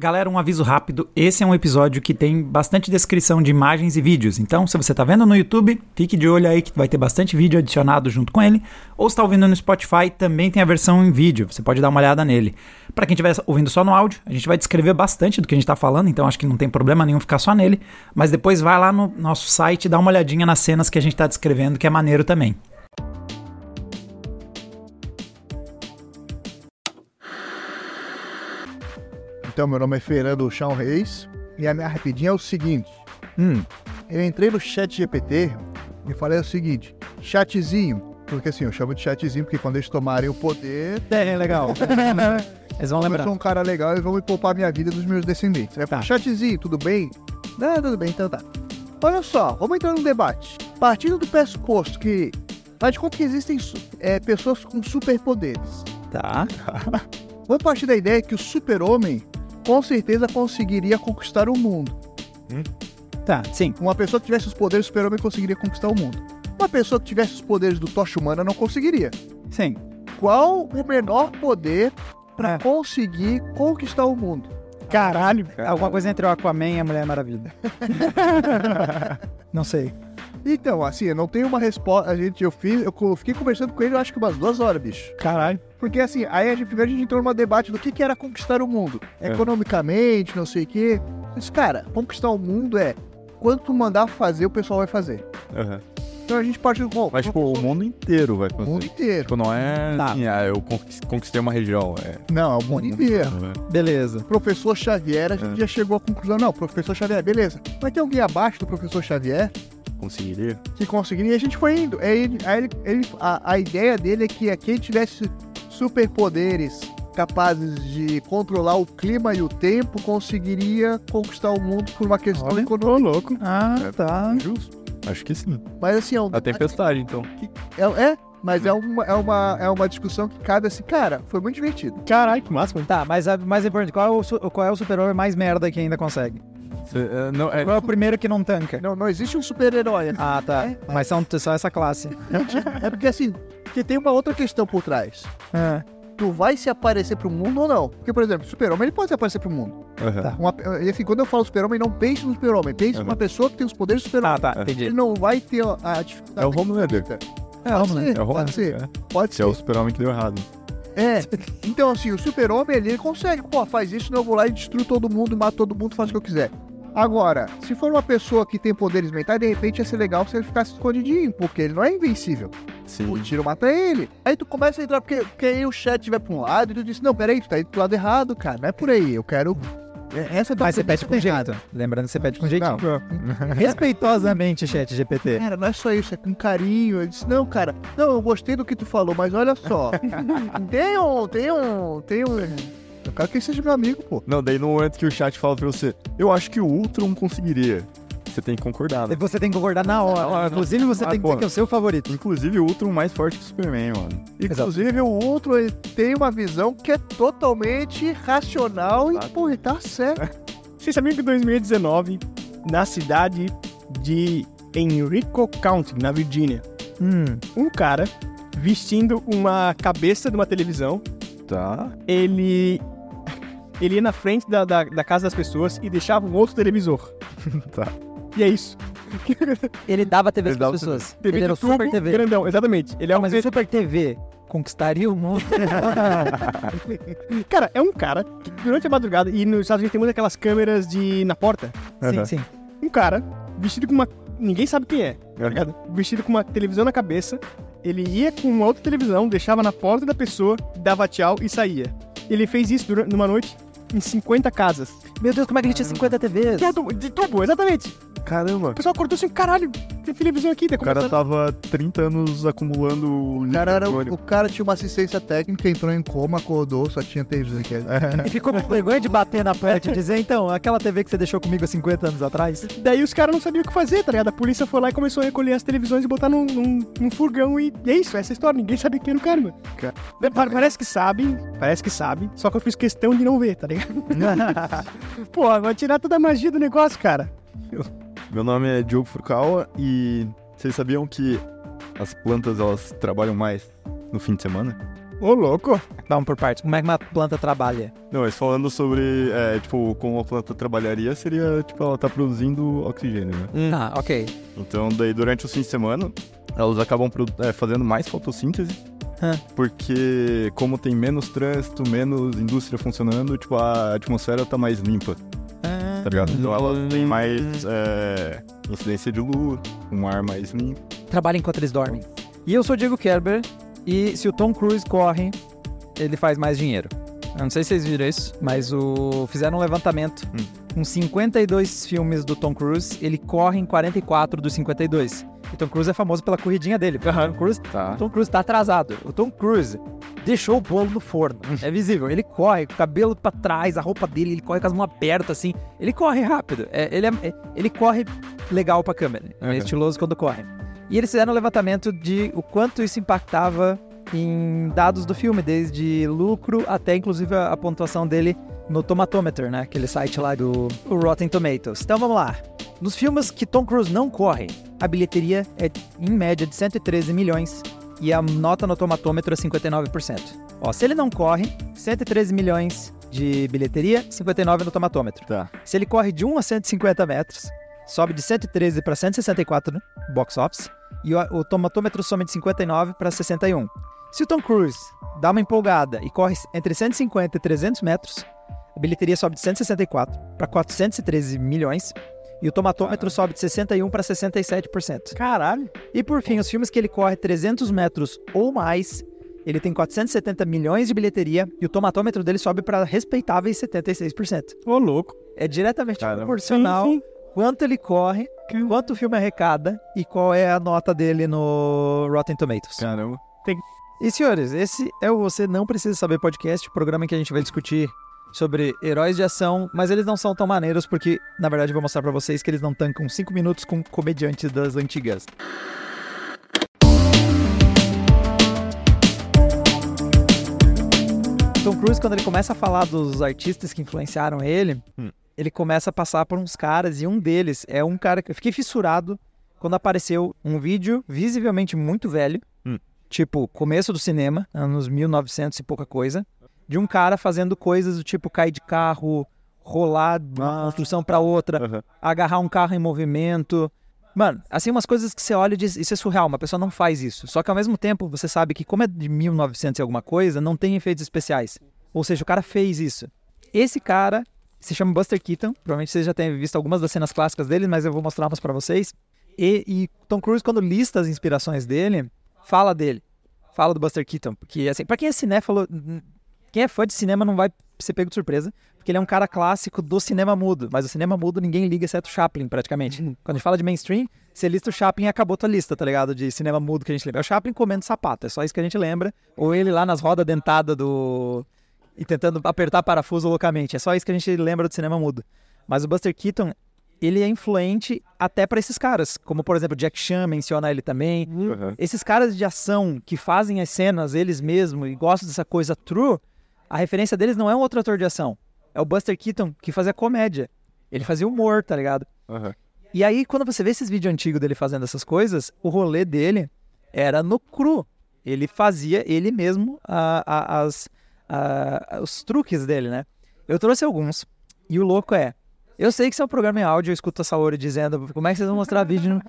Galera, um aviso rápido. Esse é um episódio que tem bastante descrição de imagens e vídeos. Então, se você está vendo no YouTube, fique de olho aí que vai ter bastante vídeo adicionado junto com ele. Ou está ouvindo no Spotify, também tem a versão em vídeo. Você pode dar uma olhada nele. Para quem estiver ouvindo só no áudio, a gente vai descrever bastante do que a gente está falando, então acho que não tem problema nenhum ficar só nele. Mas depois vai lá no nosso site e dá uma olhadinha nas cenas que a gente está descrevendo, que é maneiro também. Então, meu nome é Fernando Chão Reis e a minha rapidinha é o seguinte. Hum, Eu entrei no chat GPT e falei o seguinte, chatzinho, porque assim, eu chamo de chatzinho porque quando eles tomarem o poder, é legal. Eles vão eu lembrar. sou um cara legal e vão me poupar minha vida dos meus descendentes. Eu Tá. chatzinho, tudo bem? Não, tudo bem, então tá. Olha só, vamos entrar num debate. Partindo do pressuposto que, faz de conta que existem é, pessoas com superpoderes. Tá. Vamos partir da ideia que o super-homem com certeza conseguiria conquistar o mundo. Tá, sim. Uma pessoa que tivesse os poderes do super-homem conseguiria conquistar o mundo. Uma pessoa que tivesse os poderes do Tocha Humana não conseguiria. Sim. Qual o menor poder para É. conseguir conquistar o mundo? Caralho. Alguma coisa entre o Aquaman e a Mulher Maravilha. não sei. Então, assim, eu não tenho uma resposta. A gente, eu fiz, eu fiquei conversando com ele, eu acho que umas duas horas, bicho. Caralho. Porque assim, aí a gente, primeiro a gente entrou numa debate do que, que era conquistar o mundo. Economicamente, não sei o quê. Mas, cara, conquistar o mundo é quanto mandar fazer, o pessoal vai fazer. Aham. Então a gente parte do. Bom, Mas, tipo, o mundo inteiro vai o fazer. mundo inteiro. Tipo, não é Tá. assim, ah, eu conquis- conquistei uma região. É. Não, é o mundo inteiro. Beleza. Professor Xavier, a gente É. já chegou à conclusão, não, professor Xavier, beleza. Mas tem alguém abaixo do professor Xavier Conseguiria? que conseguiria, e a gente foi indo. Aí, ele- aí ele- ele- a, a ideia dele é que quem tivesse superpoderes capazes de controlar o clima e o tempo conseguiria conquistar o mundo por uma questão Olha, econômica. louco. Ah, É. tá. Justo. Acho que sim. Mas assim, é, um, A tempestade, então. é, é, mas é uma, é, uma, é uma discussão que cabe assim, cara, foi muito divertido. Caralho, que máximo. Tá, mas a mais importante, qual é o, qual é o super-homem mais merda que ainda consegue? Cê, é, não, é, Qual é o primeiro que não tanca? Não, não existe um super-herói. Ah, tá. É. Mas são só essa classe. É porque assim, porque tem uma outra questão por trás. Ah, Tu vai se aparecer pro mundo ou não? Porque, por exemplo, o super-homem ele pode se aparecer pro mundo. aham. Tá. Uma, assim, quando eu falo super-homem, não pense no super-homem, pense Uhum. numa pessoa que tem os poderes do super-homem. ah, tá. É. Entendi. Ele não vai ter a, a dificuldade. É o Homelander. É, vamos lá. Pode ser, É o pode Homelander. ser. É. Pode Que é o super-homem que deu errado. É. Então, assim, o super-homem ele, ele consegue, pô, faz isso, não eu vou lá e destruo todo mundo, mato todo mundo, faço o que eu quiser. Agora, se for uma pessoa que tem poderes mentais, de repente ia ser legal se ele ficasse escondidinho, porque ele não é invencível. Sim. O tiro mata ele. Aí tu começa a entrar, porque, porque aí o chat vai pra um lado e tu diz, não, peraí, tu tá indo pro lado errado, cara. Não é por aí. Eu quero. é- Essa é a Mas você pede com jeito. Lembrando que você pede com. Não. Respeitosamente, chat GPT. Cara, não é só isso, é com carinho. Eu disse, não, cara, não, eu gostei do que tu falou, mas olha só. tem um, tem um, tem um. Eu quero que ele seja meu amigo, pô. Não, daí no momento que o chat fala pra você, eu acho que o Ultron conseguiria. Você tem que concordar. né? Você tem que concordar na hora. Ah, Inclusive, você ah, tem que dizer que é o seu favorito. Inclusive o Ultron mais forte que o Superman, mano. Inclusive, o outro ele tem uma visão que é totalmente racional e, Exato. pô, ele tá certo. Vocês sabiam que em 2019, na cidade de Enrico County, na Virgínia, Hum. um cara vestindo uma cabeça de uma televisão, Tá. ele ele ia na frente da, da, da casa das pessoas e deixava um outro televisor. Tá. E é isso. Ele dava TV para as pessoas. TV ele era o Super TV. grandão, exatamente. Ele é um Mas o Super TV conquistaria o mundo? Cara, é um cara que durante a madrugada, e nos Estados Unidos tem muitas aquelas câmeras de na porta, sim, Aham. sim. um cara vestido com uma. Ninguém sabe quem é, tá ligado? Vestido com uma televisão na cabeça. Ele ia com uma outra televisão, deixava na porta da pessoa, dava tchau e saía. Ele fez isso durante, numa noite em 50 casas. Meu Deus, como é que a gente tinha 50 TVs? É de tubo, exatamente. Caramba. O pessoal acordou assim, caralho, tem televisão aqui. daí O cara tava 30 anos acumulando O cara, era, o cara tinha uma assistência técnica, entrou em coma, acordou, só tinha televisão aqui. E ficou com vergonha de bater na porta e dizer, então, aquela TV que você deixou comigo há 50 anos atrás? Daí os caras não sabiam o que fazer, tá ligado? A polícia foi lá e começou a recolher as televisões e botar num, num, num furgão e, e é isso, essa é a história. Ninguém sabe quem era o cara, mano. Ca- Pa- Parece que sabe, parece que sabe, só que eu fiz questão de não ver, tá ligado? Pô, vai tirar toda a magia do negócio, cara. Meu nome é Diogo Furukawa e vocês sabiam que as plantas elas trabalham mais no fim de semana? Ô, louco. Vamos por partes. Como é que uma planta trabalha? Não, mas falando sobre, é, tipo, como a planta trabalharia, seria, tipo, ela tá produzindo oxigênio, né? Ah, ok. Então, daí, durante o fim de semana, elas acabam é, fazendo mais fotossíntese, Hã. porque como tem menos trânsito, menos indústria funcionando, tipo, a atmosfera tá mais limpa, tá ligado? Então, elas têm mais é, incidência de luz, um ar mais limpo. trabalha enquanto eles dormem. E eu sou o Diego Kerber, e se o Tom Cruise corre, ele faz mais dinheiro. Eu não sei se vocês viram isso, mas o... fizeram um levantamento. Hum. Com 52 filmes do Tom Cruise, ele corre em 44 dos 52. E Tom Cruise é famoso pela corridinha dele. O Tom Cruise, Tá. Tom Cruise tá atrasado. O Tom Cruise deixou o bolo no forno. É visível. Ele corre com o cabelo pra trás, a roupa dele, ele corre com as mãos abertas assim. Ele corre rápido. É, ele, é- é- ele corre legal pra câmera. É Uhum. estiloso quando corre. E eles fizeram um levantamento de o quanto isso impactava em dados do filme, desde lucro até inclusive a, a pontuação dele no Tomatometer, né? Aquele site lá do Rotten Tomatoes. Então vamos lá. Nos filmes que Tom Cruise não corre, a bilheteria é em média de 113 milhões e a nota no tomatômetro é 59%. Ó, se ele não corre, 113 milhões de bilheteria, 59 no tomatômetro. Tá. Se ele corre de 1 a 150 metros, sobe de 113 para 164 no box office e o, o tomatômetro some de 59 para 61. Se o Tom Cruise dá uma empolgada e corre entre 150 e 300 metros, a bilheteria sobe de 164 para 413 milhões e o tomatômetro sobe de 61 para 67%. Caralho. E por fim, os filmes que ele corre 300 metros ou mais, ele tem 470 milhões de bilheteria e o tomatômetro dele sobe para respeitáveis 76%. Ô, louco. É diretamente Caramba. proporcional Sim, sim. quanto ele corre, quanto o filme arrecada e qual é a nota dele no Rotten Tomatoes. Caramba. E senhores, esse é o Você Não Precisa Saber Podcast, o programa em que a gente vai discutir sobre heróis de ação, mas eles não são tão maneiros porque, na verdade, eu vou mostrar pra vocês que eles não tancam 5 minutos com comediantes das antigas. Tom Cruise, quando ele começa a falar dos artistas que influenciaram ele, Hum. ele começa a passar por uns caras, e um deles é um cara que eu fiquei fissurado quando apareceu um vídeo visivelmente muito velho. Tipo começo do cinema, anos 1900 e pouca coisa, de um cara fazendo coisas do tipo cair de carro, rolar de uma Ah. construção pra outra, Aham. agarrar um carro em movimento. Mano, assim, umas coisas que você olha e diz, isso é surreal, uma pessoa não faz isso. Só que ao mesmo tempo, você sabe que como é de 1900 e alguma coisa, não tem efeitos especiais. Ou seja, o cara fez isso. Esse cara se chama Buster Keaton, provavelmente vocês já têm visto algumas das cenas clássicas dele, mas eu vou mostrar umas pra vocês. E, e Tom Cruise, quando lista as inspirações dele, fala dele. Fala do Buster Keaton. Porque, assim, pra quem é cinéfalo, quem é fã de cinema não vai ser pego de surpresa, porque ele é um cara clássico do cinema mudo. Mas o cinema mudo ninguém liga, exceto o Chaplin, praticamente. Quando a gente fala de mainstream, você lista o Chaplin e acabou tua lista, tá ligado? De cinema mudo que a gente lembra. É o Chaplin comendo sapato, é só isso que a gente lembra. Ou ele lá nas rodas dentadas do. e tentando apertar parafuso loucamente. É só isso que a gente lembra do cinema mudo. Mas o Buster Keaton, ele é influente até pra esses caras. Como, por exemplo, Jack Chan menciona ele também. Aham. Esses caras de ação que fazem as cenas eles mesmos e gostam dessa coisa true, a referência deles não é um outro ator de ação. É o Buster Keaton que fazia comédia. Ele fazia humor, tá ligado? Aham. E aí, quando você vê esses vídeos antigos dele fazendo essas coisas, o rolê dele era no cru. Ele fazia ele mesmo a- a- as, a- os truques dele, né? Eu trouxe alguns. E o louco é, eu sei que é um programa em áudio, eu escuto a Saori dizendo como é que vocês vão mostrar vídeo. no-"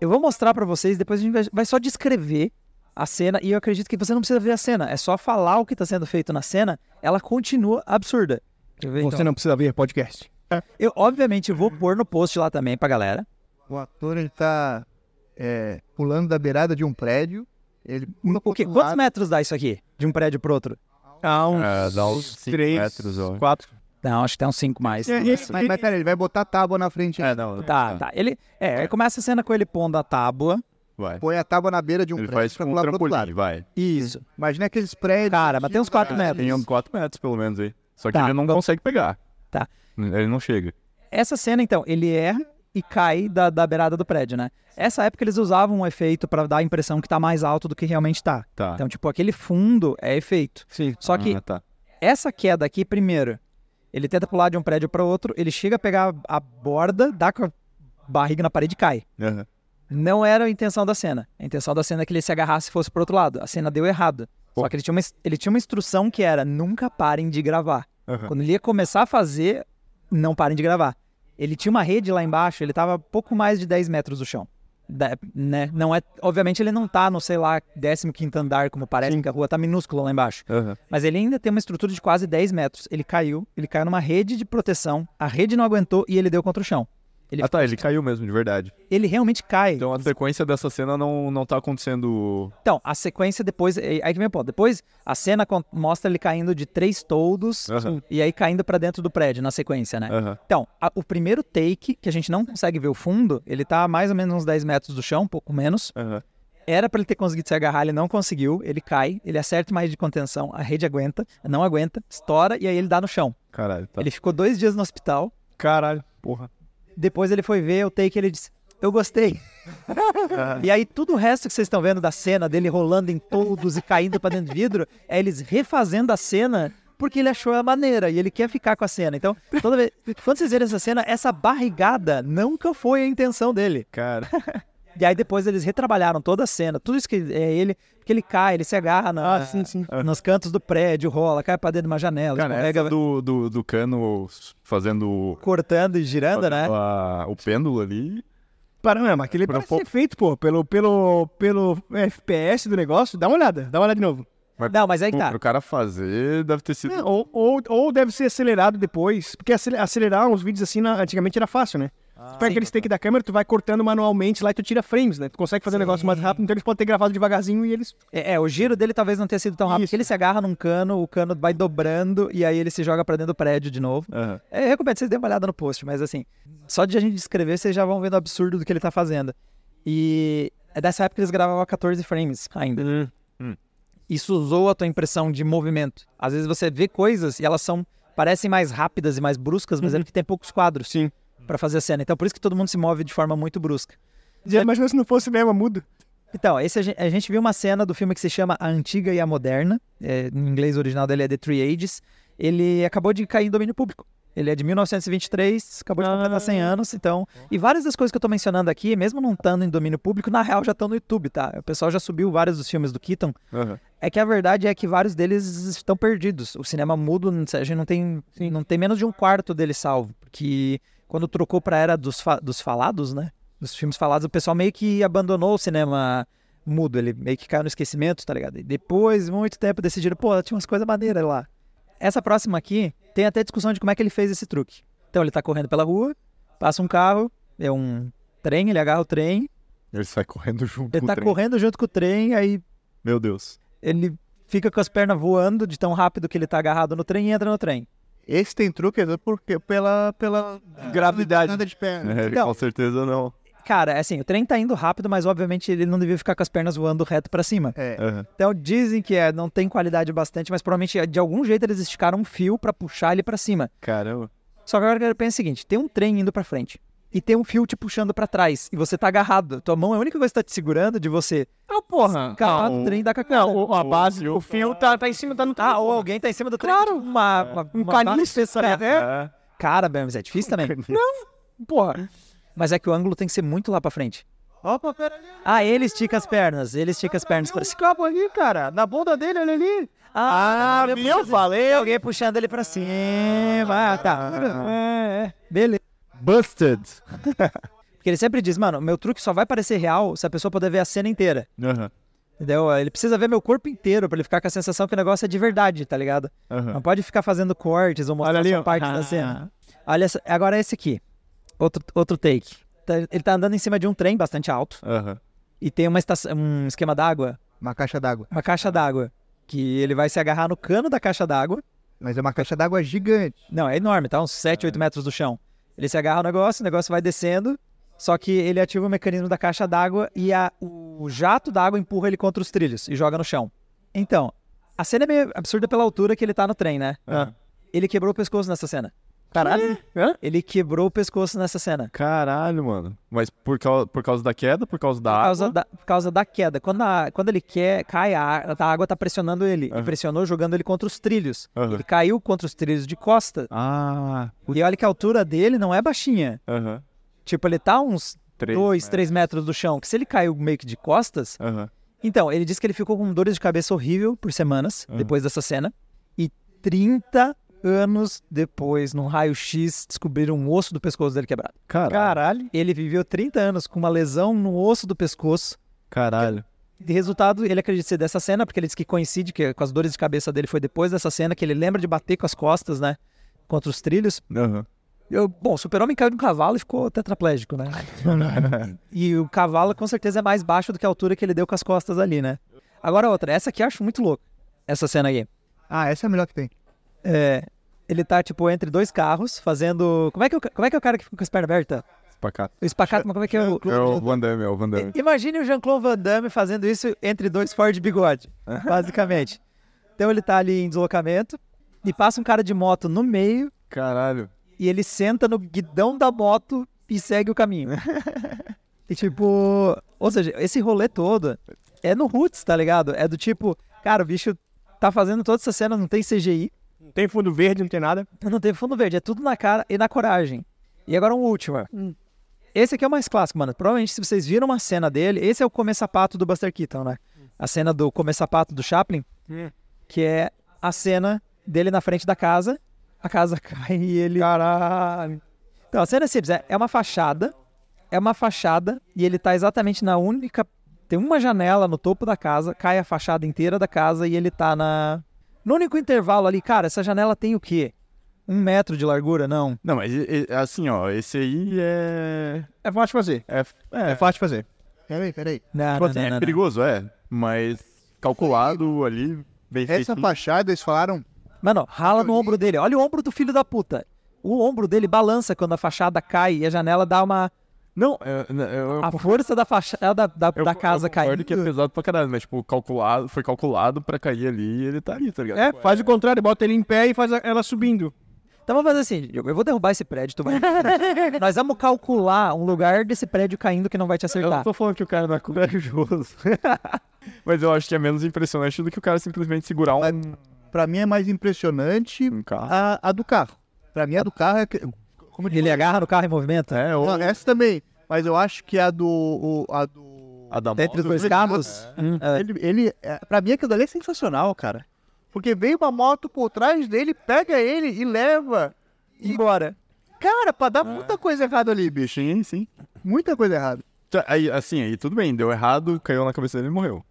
Eu vou mostrar pra vocês, depois a gente vai, só descrever a cena, e eu acredito que você não precisa ver a cena, é só falar o que tá sendo feito na cena, ela continua absurda. Ver, Você então. não precisa ver podcast. Eu, obviamente, vou pôr no post lá também pra galera. O ator ele tá é, pulando da beirada de um prédio. Ele pula O quê? Quantos lado. metros dá isso aqui? De um prédio pro outro? Há uns, É, dá uns metros, ó. quatro. Não, acho que tem uns 5 mais. É, esse- Mas, mas pera, ele vai botar a tábua na frente. É, não. Tá, tá. Ele, é, aí começa a cena com ele pondo a tábua. Vai. Põe a tábua na beira de um Ele prédio faz pra um pular pro outro trampolim, lado. vai. Isso. Imagina aqueles prédios. Cara, mas tem uns 4 Cara, metros. Tem uns 4 metros, pelo menos, aí. Só que Tá. ele não consegue pegar. Tá. Ele não chega. Essa cena, então, ele erra e cai da, da beirada do prédio, né? Essa época eles usavam um efeito pra dar a impressão que tá mais alto do que realmente tá. Tá. Então, tipo, aquele fundo é efeito. Sim. Só que Ah, tá. essa queda aqui, primeiro, ele tenta pular de um prédio para outro, ele chega a pegar a borda, dá com a barriga na parede e cai. Aham. Não era a intenção da cena. A intenção da cena é que ele se agarrasse e fosse pro outro lado. A cena deu errado. Só que ele tinha, uma, ele tinha uma instrução que era nunca parem de gravar. Aham. Quando ele ia começar a fazer, não parem de gravar. Ele tinha uma rede lá embaixo, ele tava pouco mais de 10 metros do chão. Né? Não é, obviamente ele não tá no, sei lá, 15 andar, como parece, que a rua tá minúscula lá embaixo. Aham. Mas ele ainda tem uma estrutura de quase 10 metros. Ele caiu, ele caiu numa rede de proteção, a rede não aguentou e ele deu contra o chão. Ele, Ah tá, ele caiu mesmo, de verdade. ele realmente cai. Então a sequência dessa cena não, não tá acontecendo. Então, a sequência depois. é- Aí que vem o ponto. Depois, a cena mostra ele caindo de três toldos e aí caindo pra dentro do prédio, na sequência, né? Então, a- o primeiro take, que a gente não consegue ver o fundo, ele tá a mais ou menos uns 10 metros do chão, um pouco menos. Era pra ele ter conseguido se agarrar, ele não conseguiu. Ele cai, ele acerta mais de contenção, a rede aguenta, não aguenta, estoura e aí ele dá no chão. Caralho, tá. Ele ficou dois dias no hospital. Caralho, porra. Depois ele foi ver o take e ele disse: Eu gostei. e aí, tudo o resto que vocês estão vendo da cena dele rolando em todos e caindo pra dentro do vidro, é eles refazendo a cena porque ele achou a maneira e ele quer ficar com a cena. Então, toda vez. Quando vocês verem essa cena, essa barrigada nunca foi a intenção dele. Cara. E aí depois eles retrabalharam toda a cena, tudo isso que é ele, porque ele cai, ele se agarra na, Ah, sim, sim. nos cantos do prédio, rola, cai pra dentro de uma janela, Cara, escorrega, essa do, do, do cano fazendo cortando e girando, né? a- o pêndulo ali. Caramba, aquele Por um parece pouco- ser feito, pô, pelo, pelo, pelo FPS do negócio. Dá uma olhada, dá uma olhada de novo. Não, mas aí que tá. pro cara fazer, deve ter sido. É, ou, ou, ou deve ser acelerado depois. Porque acele- acelerar uns vídeos assim na- antigamente era fácil, né? Tu pega sim. aquele take da câmera, tu vai cortando manualmente lá e tu tira frames, né? Tu consegue fazer um negócio mais rápido, então eles podem ter gravado devagarzinho e eles. É, é, o giro dele talvez não tenha sido tão rápido, Isso. porque ele se agarra num cano, o cano vai dobrando e aí ele se joga pra dentro do prédio de novo. Aham. É, eu recomendo que vocês deem uma olhada no post, mas assim, só de a gente descrever, vocês já vão vendo o absurdo do que ele tá fazendo. E é dessa época que eles gravavam a 14 frames ainda. Hum. Isso usou a tua impressão de movimento. Às vezes você vê coisas e elas são parecem mais rápidas e mais bruscas, mas é porque tem poucos quadros Sim. Pra fazer a cena. Então por isso que todo mundo se move de forma muito brusca. Já imagina se não fosse mesmo mudo. Então, esse a gente, a gente viu uma cena do filme que se chama A Antiga e a Moderna. É, em inglês o original dele é The Three Ages. Ele acabou de cair em domínio público. Ele é de 1923, acabou de completar 100 anos, então... E várias das coisas que eu tô mencionando aqui, mesmo não estando em domínio público, na real já estão no YouTube, tá? O pessoal já subiu vários dos filmes do Keaton. Aham. É que a verdade é que vários deles estão perdidos. O cinema mudo, a gente não tem, não tem menos de um quarto dele salvo. Porque quando trocou pra era dos, fa- dos falados, né? Dos filmes falados, o pessoal meio que abandonou o cinema mudo. Ele meio que caiu no esquecimento, tá ligado? E depois, muito tempo, decidiram, pô, tinha umas coisas maneiras lá. Essa próxima aqui, tem até discussão de como é que ele fez esse truque. Então ele tá correndo pela rua, passa um carro, é um trem, ele agarra o trem, Ele sai correndo junto ele com tá o trem. correndo junto com o trem, aí Meu Deus. ele fica com as pernas voando de tão rápido que ele tá agarrado no trem e entra no trem. Esse tem truque é porque, pela, pela Gravidade. nada de perna. É, Então- com certeza não. Cara, é assim, o trem tá indo rápido, mas obviamente ele não devia ficar com as pernas voando reto pra cima. É. Aham. Então dizem que é, não tem qualidade bastante, mas provavelmente de algum jeito eles esticaram um fio pra puxar ele pra cima. Caramba. Só que agora eu quero pensar o seguinte, tem um trem indo pra frente e tem um fio te puxando pra trás e você tá agarrado. Tua mão é a única coisa que tá te segurando de você Não, porra. escapar Não, do trem e dar com a cara. Não, o- a base, o fio tá, tá em cima, tá no Ah, ou alguém tá em cima do trem. Claro. tipo Uma, uma, Um uma caniço, sabe? É. É. Cara, mas é difícil também. Porra. Mas é que o ângulo tem que ser muito lá pra frente. Opa, pera ali. Ah, ele estica as pernas, ele estica as pernas pra Esse cabo ali, cara, na bunda dele, olha ali. Ah, Ah, eu falei. alguém puxando ele pra cima. Ah, tá. É, é. Beleza. Busted. Porque ele sempre diz, mano, meu truque só vai parecer real se a pessoa puder ver a cena inteira. Aham. Entendeu? Ele precisa ver meu corpo inteiro pra ele ficar com a sensação que o negócio é de verdade, tá ligado? Aham. Não pode ficar fazendo cortes ou ali, só partes da cena. Olha, essa- agora esse aqui. Outro, outro take. Tá- Ele tá andando em cima de um trem bastante alto Aham. e tem uma estação, um esquema d'água, Uma caixa d'água. uma caixa d'água, que ele vai se agarrar no cano da caixa d'água Mas é uma caixa d'água gigante. Não, é enorme, tá? Uns 7, 8 metros do chão. Ele se agarra no negócio, o negócio vai descendo, só que ele ativa o mecanismo da caixa d'água e a- o jato d'água empurra ele contra os trilhos e joga no chão. Então, a cena é meio absurda pela altura que ele tá no trem, né? Aham. Ele quebrou o pescoço nessa cena. Caralho. Hã? Ele quebrou o pescoço nessa cena. Caralho, mano. Mas por causa, por causa da queda, por causa da Por causa água? da, por causa da queda. Quando, a- quando ele quer, cai, a, a água tá pressionando ele. E Aham. pressionou jogando ele contra os trilhos. Aham. Ele caiu contra os trilhos de costa. Ah. E olha que a altura dele não é baixinha. Aham. Tipo, ele tá uns Três dois, metros. três metros do chão. Que se ele caiu meio que de costas. Então, ele disse que ele ficou com dores de cabeça horrível por semanas depois dessa cena. E 30 anos depois, num raio-x, descobriram um osso do pescoço dele quebrado. Caralho. Caralho. Ele viveu 30 anos com uma lesão no osso do pescoço. Caralho. De resultado, ele acredita ser dessa cena, porque ele disse que coincide que com as dores de cabeça dele foi depois dessa cena, que ele lembra de bater com as costas, né? Contra os trilhos. Aham. Eu, bom, o super-homem caiu de um cavalo e ficou tetraplégico, né? e o cavalo com certeza é mais baixo do que a altura que ele deu com as costas ali, né? Agora outra, essa aqui eu acho muito louca. Essa cena aí. Ah, essa é a melhor que tem. É, ele tá, tipo, entre dois carros, fazendo. Como é que, é o como é, que é o cara que fica com as pernas abertas? Espacato. O espacato, mas como é que é o. É o Van Damme, é o Van Damme. Imagine o Jean-Claude Van Damme fazendo isso entre dois Ford Bigode, basicamente. Então ele tá ali em deslocamento e passa um cara de moto no meio Caralho. e ele senta no guidão da moto e segue o caminho. e tipo, ou seja, esse rolê todo é no Roots, tá ligado? É do tipo, cara, o bicho tá fazendo toda essa cena, não tem CGI, Não tem fundo verde, não tem nada. não tem fundo verde, é tudo na cara e na coragem. E agora um último. Esse aqui é o mais clássico, mano. Provavelmente se vocês viram uma cena dele, esse é o comer sapato do Buster Keaton, né? A cena do comer sapato do Chaplin, Hum. que é a cena dele na frente da casa, a casa cai e ele... Caralho. Então, a cena é simples, é, é uma fachada, é uma fachada e ele tá exatamente na única... Tem uma janela no topo da casa, cai a fachada inteira da casa e ele tá na... No único intervalo ali, cara, essa janela tem o quê? Um metro de largura? Não. Não, mas e- e- assim, ó, esse aí é. É fácil de fazer. É, É, é, fácil de fazer. Peraí, peraí. Não, tipo não, assim, não, é não, não. perigoso, é. Mas calculado ali, bem Essa feito. fachada, eles falaram. Mano, rala no ombro dele. Olha o ombro do filho da puta. O ombro dele balança quando a fachada cai e a janela dá uma. Não, eu, eu, eu, A força da fachada da, da, eu- da eu casa concordo caindo. que é pesado pra caralho, mas, tipo, calculado, foi calculado pra cair ali e ele tá ali, tá ligado? É, faz o contrário, bota ele em pé e faz a- ela subindo. Então vamos fazer assim: eu vou derrubar esse prédio, tu vai. Nós vamos calcular um lugar desse prédio caindo que não vai te Eu acertar. não tô falando que o cara não é corajoso. mas eu acho que é menos impressionante do que o cara simplesmente segurar um, Pra mim é mais impressionante um a, a do carro. Pra mim a do carro é. Que- Como Ele agarra no carro e movimenta. É, ou Não, essa também. Mas eu acho que a do. o- a do. a da Entre os moto. dois carros. Hum, é. Ele, ele é, pra mim aquilo ali é sensacional, cara. Porque vem uma moto por trás dele, pega ele e leva. Embora. Cara, pra dar muita coisa errada ali, bicho. Sim, sim. Muita coisa errada. Tá, Aí, assim, aí tudo bem, deu errado, caiu na cabeça dele e morreu.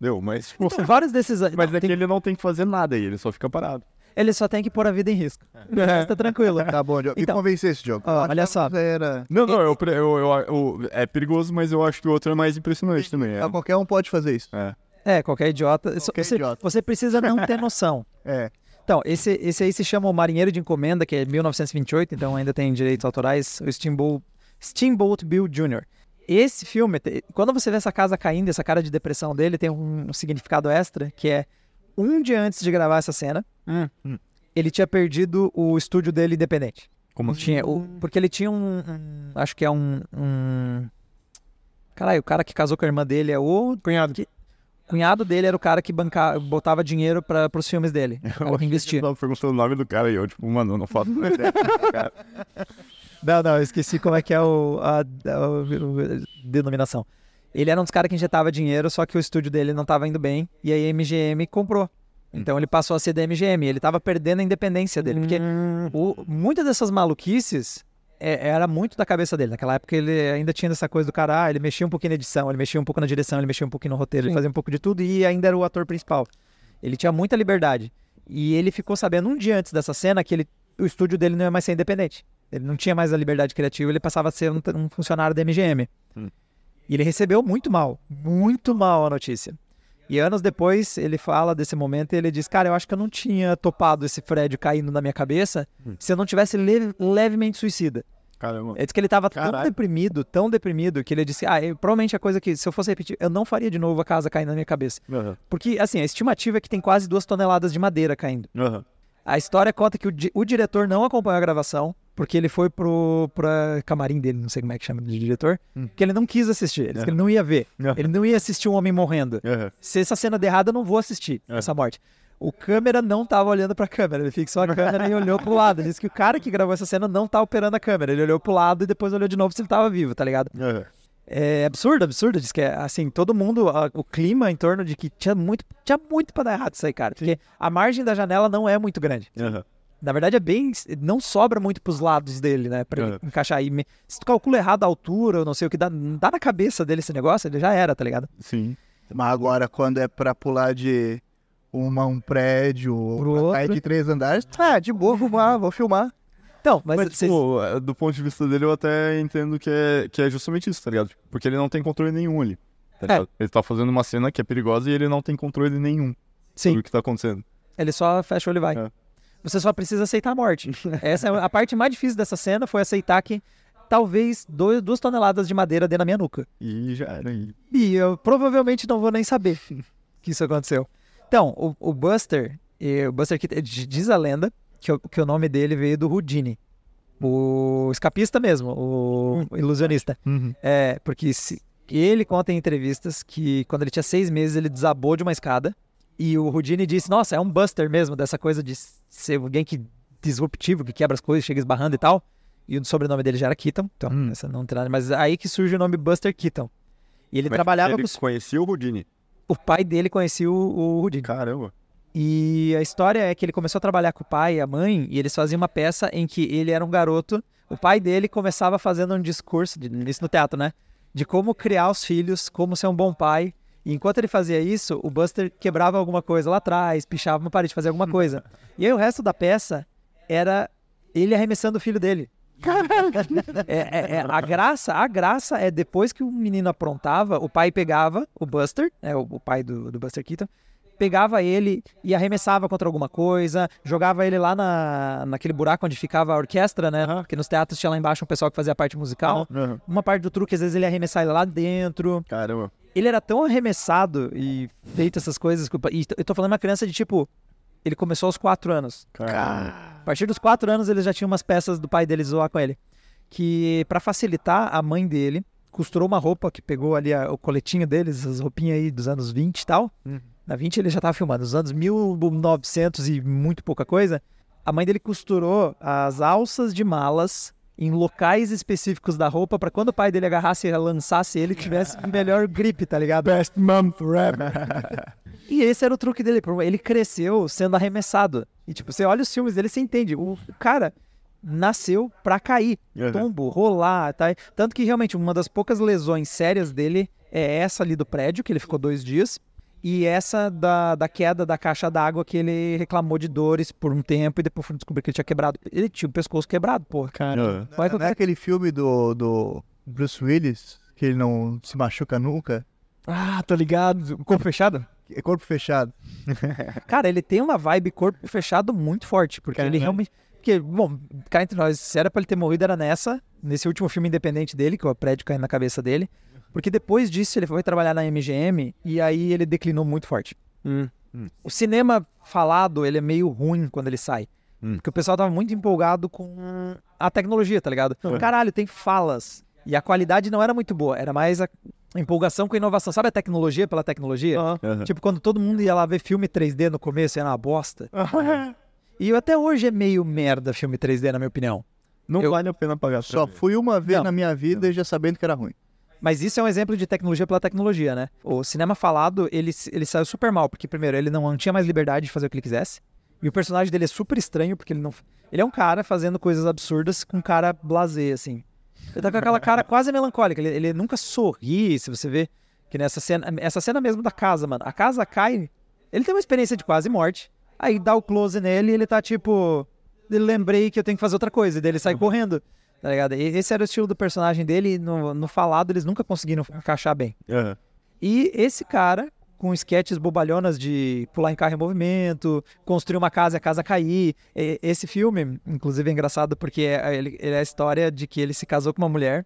Deu, mas, tipo, Então, vários desses. mas não, é que tem- ele não tem que fazer nada aí, ele só fica parado. Ele só tem que pôr a vida em risco. Resto tá tranquilo. Tá bom, Diogo. Então. Me convencer esse jogo. Ó, olha só. Era... Não, não, eu, eu, eu- eu- é perigoso, mas eu acho que o outro é mais impressionante também. É. Qualquer um pode fazer isso. É. É, qualquer idiota. Qualquer você, idiota. você precisa não ter noção. É. Então, esse, esse aí se chama O Marinheiro de Encomenda, que é 1928, então ainda tem direitos autorais, o Steamboat, Steamboat Bill Jr. Esse filme, quando você vê essa casa caindo, essa cara de depressão dele, tem um significado extra, que é um dia antes de gravar essa cena, Hum. ele tinha perdido o estúdio dele independente. Como assim? Tinha, o- porque ele tinha um, um- Acho que é um. um... Caralho, o cara que casou com a irmã dele é o. Cunhado. Que- cunhado dele era o cara que banca, botava dinheiro para os filmes dele. Que investia. Eu tava perguntando o nome do cara e eu, tipo, mano, eu não faço ideia. cara. Não, não, eu esqueci como é que é o, a, a- o- a denominação. Ele era um dos caras que injetava dinheiro, só que o estúdio dele não estava indo bem, e aí a MGM comprou. Então ele passou a ser da MGM, ele estava perdendo a independência dele, porque o, muitas dessas maluquices é- era muito da cabeça dele. Naquela época ele ainda tinha essa coisa do cara, ah, ele mexia um pouquinho na edição, ele mexia um pouco na direção, ele mexia um pouquinho no roteiro, ele Sim. fazia um pouco de tudo e ainda era o ator principal. Ele tinha muita liberdade. E ele ficou sabendo um dia antes dessa cena que ele, o estúdio dele não ia mais ser independente. Ele não tinha mais a liberdade criativa, ele passava a ser um, um funcionário da MGM. Hum. E ele recebeu muito mal, muito mal a notícia. E anos depois ele fala desse momento e ele diz: Cara, eu acho que eu não tinha topado esse Fred caindo na minha cabeça Hum. se eu não tivesse le- levemente suicida. Caramba. Ele disse que ele tava tão deprimido, tão deprimido, que ele disse: Ah, eu- provavelmente a coisa que, se eu fosse repetir, eu não faria de novo a casa caindo na minha cabeça. Aham, Porque, assim, a estimativa é que tem quase duas toneladas de madeira caindo. aham. A história conta que o, di- o diretor não acompanhou a gravação, porque ele foi pro pra camarim dele, não sei como é que chama de diretor, Hum. que ele não quis assistir, ele ele não ia ver. Aham. Ele não ia assistir um homem morrendo. Se essa cena der errada, eu não vou assistir É. essa morte. O câmera não tava olhando pra câmera, ele fixou a câmera e olhou pro lado. Ele disse que o cara que gravou essa cena não tá operando a câmera. Ele olhou pro lado e depois olhou de novo se ele tava vivo, tá ligado? É absurdo, absurdo. Diz que é assim, todo mundo, a- o clima em torno de que tinha muito, tinha muito pra dar errado isso aí, cara. Porque a margem da janela não é muito grande. Aham. Na verdade, é bem. Não sobra muito pros lados dele, né? Pra ele É. encaixar aí. Me- Se tu calcula errado a altura, ou não sei o que dá, dá na cabeça dele esse negócio, ele já era, tá ligado? Sim. Mas agora, quando é pra pular de uma, um prédio, ou cair de três andares, tá, de boa, vou filmar, vou filmar. Então, mas, Mas, vocês- tipo, é, do ponto de vista dele, eu até entendo que é, que é justamente isso, tá ligado? Porque ele não tem controle nenhum ali. Tá É. ligado? Ele tá fazendo uma cena que é perigosa e ele não tem controle nenhum sim, sobre o que tá acontecendo. ele só fecha o olho e vai. É. Você só precisa aceitar a morte. Essa é a parte mais difícil dessa cena, foi aceitar que talvez dois, duas toneladas de madeira dê na minha nuca. E já era. E... Eu provavelmente não vou nem saber que isso aconteceu. Então, o, o Buster, eh, o Buster que diz a lenda que, o- que o nome dele veio do Houdini. O escapista mesmo, o ilusionista. É, porque se- ele conta em entrevistas que quando ele tinha seis meses ele desabou de uma escada e o Houdini disse, nossa, é um Buster mesmo, dessa coisa de ser alguém que disruptivo, que quebra as coisas, chega esbarrando e tal. E o sobrenome dele já era Keaton, então Hum. essa não tem nada, mas aí que surge o nome Buster Keaton. E ele Mas trabalhava ele com conhecia o Houdini. o pai dele conhecia o, o Houdini. Caramba. E a história é que ele começou a trabalhar com o pai e a mãe, e eles faziam uma peça em que ele era um garoto. O pai dele começava fazendo um discurso, de, isso no teatro, né? De como criar os filhos, como ser um bom pai. E enquanto ele fazia isso, o Buster quebrava alguma coisa lá atrás, pichava uma parede, fazia alguma coisa. E aí o resto da peça era ele arremessando o filho dele. É, é- é- a graça, a graça é depois que o menino aprontava, o pai pegava o Buster, é o, o pai do, do Buster Keaton, pegava ele e arremessava contra alguma coisa, jogava ele lá na, naquele buraco onde ficava a orquestra, né? Porque nos teatros tinha lá embaixo um pessoal que fazia a parte musical. Uma parte do truque, às vezes, ele ia arremessar ele lá dentro. Caramba. Ele era tão arremessado e feito essas coisas. E eu tô falando de uma criança de tipo. Ele começou aos quatro anos. Caramba. A partir dos quatro anos, ele já tinha umas peças do pai dele zoar com ele. Que, pra facilitar, a mãe dele costurou uma roupa que pegou ali a- o coletinho deles, as roupinhas aí dos anos 20 e tal. Na 20 ele já tava filmando. Nos anos 1900 e muito pouca coisa, a mãe dele costurou as alças de malas em locais específicos da roupa pra quando o pai dele agarrasse e lançasse ele, tivesse melhor grip, tá ligado? Best mom forever. E esse era o truque dele. Ele cresceu sendo arremessado. E, tipo, você olha os filmes dele, você entende. O cara nasceu pra cair. Uhum. Tombo, rolar, tá? Tanto que, realmente, uma das poucas lesões sérias dele é essa ali do prédio, que ele ficou dois dias. E essa da, da queda da caixa d'água, que ele reclamou de dores por um tempo e depois foi descobrir que ele tinha quebrado. Ele tinha o pescoço quebrado, porra. Aham. Vai Não é aquele filme do, do Bruce Willis, que ele não se machuca nunca? Ah, tô ligado. Corpo fechado? É corpo fechado. Cara, ele tem uma vibe corpo fechado muito forte, porque ele Caralho. realmente. Porque, bom, cá entre nós, se era pra ele ter morrido, era nessa, nesse último filme independente dele, que é o prédio caindo na cabeça dele. Porque depois disso ele foi trabalhar na MGM e aí ele declinou muito forte. Hum. O cinema falado, ele é meio ruim quando ele sai. Hum. Porque o pessoal tava muito empolgado com a tecnologia, tá ligado? Uhum. Caralho, tem falas. E a qualidade não era muito boa, era mais a empolgação com a inovação. Sabe a tecnologia pela tecnologia? Aham. Tipo, quando todo mundo ia lá ver filme 3D no começo, era uma bosta. E até hoje é meio merda filme 3D, na minha opinião. Não Eu- vale a pena pagar. Só fui uma vez Não. na minha vida e já sabendo que era ruim. Mas isso é um exemplo de tecnologia pela tecnologia, né? O cinema falado, ele, ele saiu super mal, porque primeiro, ele não tinha mais liberdade de fazer o que ele quisesse. E o personagem dele é super estranho, porque ele não. Ele é um cara fazendo coisas absurdas com um cara blasé, assim. Ele tá com aquela cara quase melancólica. Ele, ele nunca sorri, se você vê. Que nessa cena. Essa cena mesmo da casa, mano. A casa cai. Ele tem uma experiência de quase morte. Aí dá o close nele e ele tá tipo. Lembrei que eu tenho que fazer outra coisa. E daí ele sai correndo. Tá ligado? E esse era o estilo do personagem dele. No, no falado eles nunca conseguiram encaixar bem. Aham. E esse cara, com sketches bobalhonas de pular em carro em movimento, construir uma casa e a casa cair. E- Esse filme, inclusive, é engraçado porque é, ele, ele é a história de que ele se casou com uma mulher.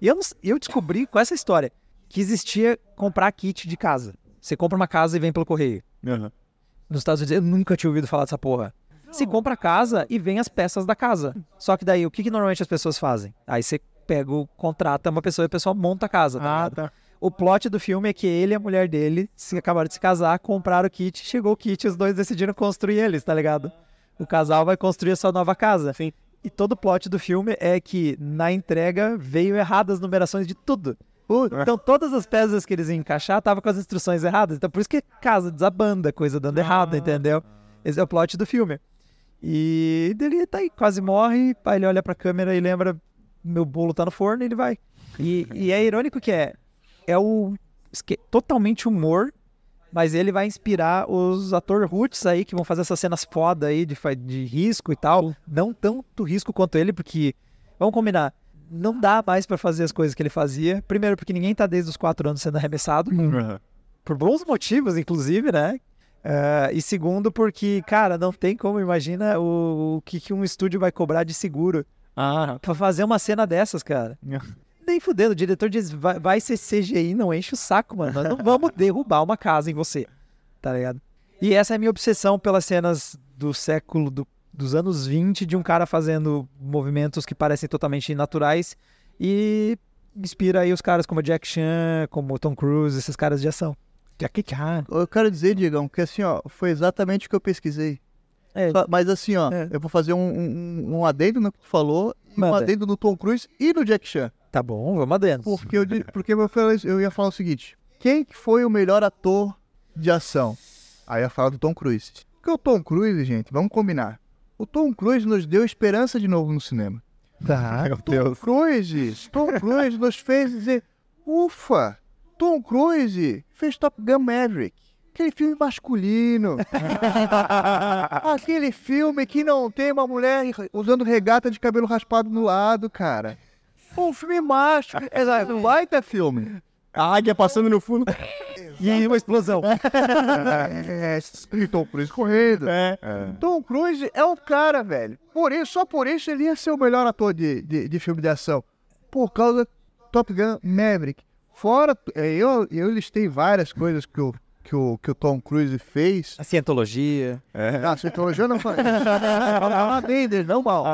E eu, não eu descobri com essa história que existia comprar kit de casa. Você compra uma casa e vem pelo correio. Aham. Nos Estados Unidos, eu nunca tinha ouvido falar dessa porra. Se compra a casa e vem as peças da casa. Só que daí, o que, que normalmente as pessoas fazem? Aí você pega, o- contrata uma pessoa e a pessoa monta a casa. tá Ah, ligado? tá. O plot do filme é que ele e a mulher dele se acabaram de se casar, compraram o kit, chegou o kit e os dois decidiram construir eles, tá ligado? O casal vai construir a sua nova casa. Sim. E todo o plot do filme é que na entrega veio errado as numerações de tudo. Então todas as peças que eles iam encaixar estavam com as instruções erradas. Então por isso que casa desabanda, coisa dando errado, entendeu? Esse é o plot do filme. E ele tá aí, quase morre, aí ele olha pra câmera e lembra, meu bolo tá no forno e ele vai. E, e é irônico que é, é o totalmente humor, mas ele vai inspirar os ator roots aí que vão fazer essas cenas foda aí de, de risco e tal. Não tanto risco quanto ele, porque, vamos combinar, não dá mais pra fazer as coisas que ele fazia. Primeiro, porque ninguém tá desde os quatro anos sendo arremessado Aham. por bons motivos, inclusive, né? Ah, e segundo, porque, cara, não tem como, imagina o, o que, que um estúdio vai cobrar de seguro Ah, pra fazer uma cena dessas, cara. Nem fudendo, o diretor diz, vai, vai ser CGI, não enche o saco, mano. Nós não vamos derrubar uma casa em você, tá ligado? E essa é a minha obsessão pelas cenas do século, do- dos anos 20, de um cara fazendo movimentos que parecem totalmente naturais e inspira aí os caras como Jack Chan, como Tom Cruise, esses caras de ação. Jackie Chan. Eu quero dizer, Diegão, que assim, ó, foi exatamente o que eu pesquisei. É, Só- Mas assim, ó, É. eu vou fazer um, um, um adendo no que tu falou e um Manda. adendo no Tom Cruise e no Jack Chan. tá bom, vamos adentro. Porque eu, porque eu, falei- eu ia falar o seguinte: quem que foi o melhor ator de ação? Aí eu ia falar do Tom Cruise. Porque o Tom Cruise, gente, vamos combinar. O Tom Cruise nos deu esperança de novo no cinema. Tá. meu Tom Deus. Cruise, Tom Cruise nos fez dizer, ufa, Tom Cruise fez Top Gun Maverick. Aquele filme masculino. Aquele filme que não tem uma mulher usando regata de cabelo raspado no lado, cara. Um filme macho. É um baita filme. A águia passando no fundo. E aí uma explosão. É, e Tom Cruise correndo. É. É. Tom Cruise é um cara, velho. Por isso, só por isso ele ia ser o melhor ator de, de, de filme de ação. Por causa do Top Gun Maverick. Fora, é, eu, eu listei várias coisas que o, que o, que o Tom Cruise fez. A cientologia. É. Ah, cientologia eu não bem dele, não mal.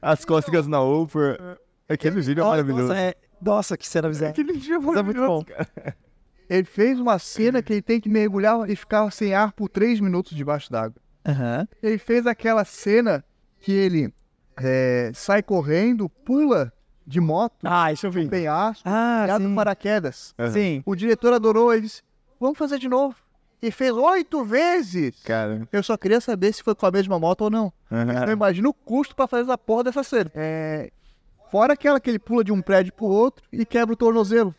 As cócegas na Oprah. Aquele vídeo é maravilhoso. Nossa, é- nossa, que cena bizarra. Aquele vídeo é é muito bom. Ele fez uma cena que ele tem que mergulhar e ficar sem ar por três minutos debaixo d'água. Aham. Ele fez aquela cena que ele é, sai correndo, pula de moto, Ah, isso eu vi. penhasco, Ah, paraquedas. Sim. O diretor adorou, ele disse, vamos fazer de novo. E fez oito vezes. Cara. Eu só queria saber se foi com a mesma moto ou não. Eu imagino o custo pra fazer essa porra dessa cena. É... Fora aquela que ele pula de um prédio pro outro e quebra o tornozelo.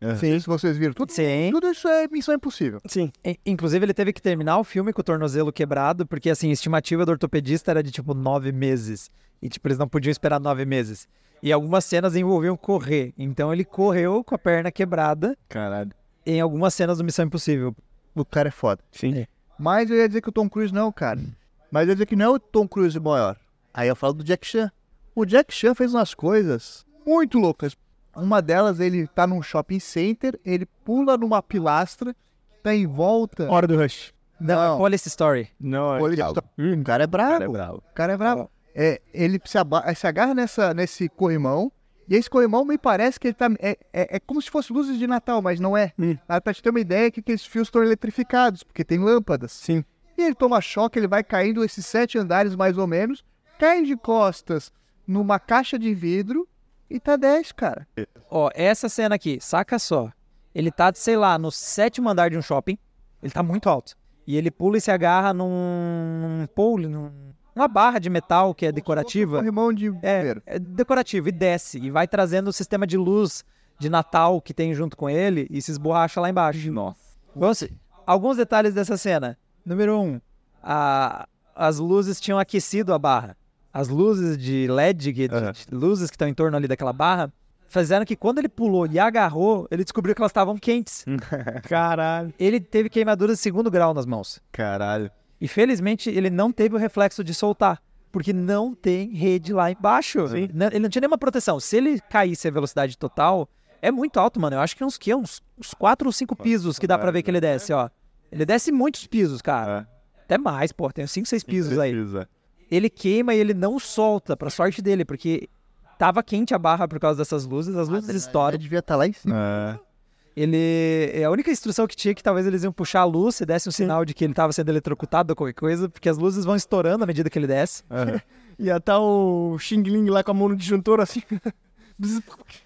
É. Sim. Se vocês viram. Tudo, Sim. tudo isso é missão impossível. Sim. Inclusive, ele teve que terminar o filme com o tornozelo quebrado, porque, assim, a estimativa do ortopedista era de, tipo, nove meses. E, tipo, eles não podiam esperar nove meses. E algumas cenas envolviam correr. Então, ele correu com a perna quebrada Caralho. em algumas cenas do Missão Impossível. O cara é foda. Sim. Mas eu ia dizer que o Tom Cruise não, cara. Mas eu ia dizer que não é o Tom Cruise maior. Aí eu falo do Jack Chan. O Jack Chan fez umas coisas muito loucas. Uma delas, ele tá num shopping center, ele pula numa pilastra, tá em volta. Hora do Rush. Não, Olha essa story. Não, Olha, é o cara é brabo. cara é bravo. O cara é bravo. É, ele se, se agarra nessa, nesse corrimão. E esse corrimão me parece que ele tá. É, é, é como se fosse luzes de Natal, mas não é. Hum. Aí pra te ter uma ideia que aqueles fios estão eletrificados, porque tem lâmpadas. Sim. E ele toma choque, ele vai caindo esses sete andares mais ou menos, cai de costas numa caixa de vidro e tá 10, cara. Ó, essa cena aqui, saca só. Ele tá, sei lá, no sétimo andar de um shopping. Ele tá muito alto. E ele pula e se agarra num, num pole, num, uma barra de metal que é decorativa. Corrimão de É, é decorativo e desce. E vai trazendo o sistema de luz de Natal que tem junto com ele e se esborracha lá embaixo. Nossa. Vamos, alguns detalhes dessa cena. Número um, a- as luzes tinham aquecido a barra. As luzes de LED, de- de luzes que estão em torno ali daquela barra, fizeram que quando ele pulou e agarrou, ele descobriu que elas estavam quentes. Caralho. Ele teve queimaduras de segundo grau nas mãos. Caralho. E felizmente ele não teve o reflexo de soltar. Porque não tem rede lá embaixo. Sim. Não- Ele não tinha nenhuma proteção. Se ele caísse a velocidade total, é muito alto, mano. Eu acho que é uns, que, uns, uns quatro ou cinco pisos que dá pra ver que ele desce, ó. Ele desce muitos pisos, cara. Até mais, pô. Tem uns cinco, seis pisos aí. Precisa. Ele queima e ele não solta, pra sorte dele, porque tava quente a barra por causa dessas luzes. As luzes Ele estouram. devia estar lá em cima. É. Ele. A única instrução que tinha é que talvez eles iam puxar a luz se desse um sinal de que ele estava sendo eletrocutado ou qualquer coisa, porque as luzes vão estourando à medida que ele desce. Aham. Ia tá o Xing Ling lá com a mão no disjuntor assim.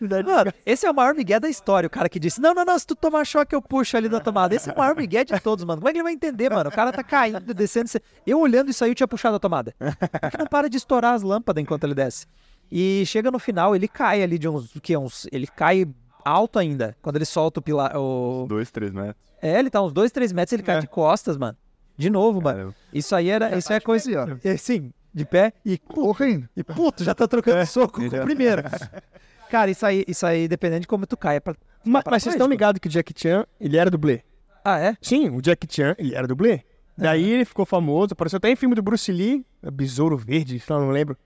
Mano, esse é o maior migué da história. O cara que disse: Não, não, não, se tu tomar choque, eu puxo ali da tomada. Esse é o maior migué de todos, mano. Como é que ele vai entender, mano? O cara tá caindo, descendo. Eu olhando isso aí, eu tinha puxado a tomada. Porque não para de estourar as lâmpadas enquanto ele desce. E chega no final, ele cai ali de uns. O que? Uns. Ele cai alto ainda. Quando ele solta o pilar. O... Dois, três metros. É, ele tá uns dois, três metros, ele cai É. de costas, mano. De novo, mano. Caramba. Isso aí era. Isso é coisa. ó. É, Sim, de pé e Correndo. e puto, já tá trocando soco com o primeiro. Cara, isso aí, isso aí, dependendo de como tu cai. É pra... Ma- pra Mas vocês estão ligados que o Jack Chan, ele era dublê? Ah, é? Sim, o Jack Chan, ele era dublê. Daí ele ficou famoso, apareceu até em filme do Bruce Lee, Besouro Verde, se não lembro.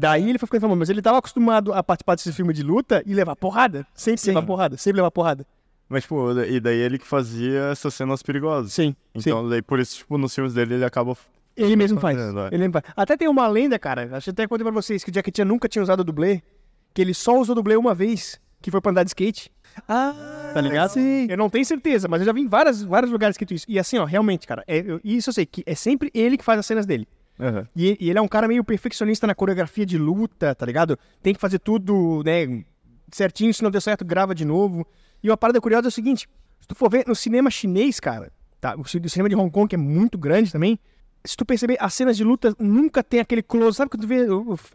Daí ele foi ficando famoso, mas ele tava acostumado a participar desse filme de luta e levar porrada. Sempre Sim. levar porrada, sempre levar porrada. Mas, tipo, e daí ele que fazia essas cenas perigosas. Sim, sim. Então, daí por isso, tipo, nos filmes dele ele acaba. Ele mesmo faz. é. Ele mesmo faz. Até tem uma lenda, cara, acho que até contei pra vocês, que o Jack Chan nunca tinha usado dublê, que ele só usou dublê uma vez, que foi pra andar de skate. Ah, Tá ligado? Sim. Eu não tenho certeza, mas eu já vi em várias, vários lugares escrito isso. E assim, ó, realmente, cara, é, eu- isso eu sei, que é sempre ele que faz as cenas dele. Aham. E, e ele é um cara meio perfeccionista na coreografia de luta, tá ligado? Tem que fazer tudo, né, certinho, se não deu certo, grava de novo. E uma parada curiosa é o seguinte, se tu for ver no cinema chinês, cara, tá, o ci- o cinema de Hong Kong, que é muito grande também, se tu perceber, as cenas de luta nunca tem aquele close, sabe quando tu vê,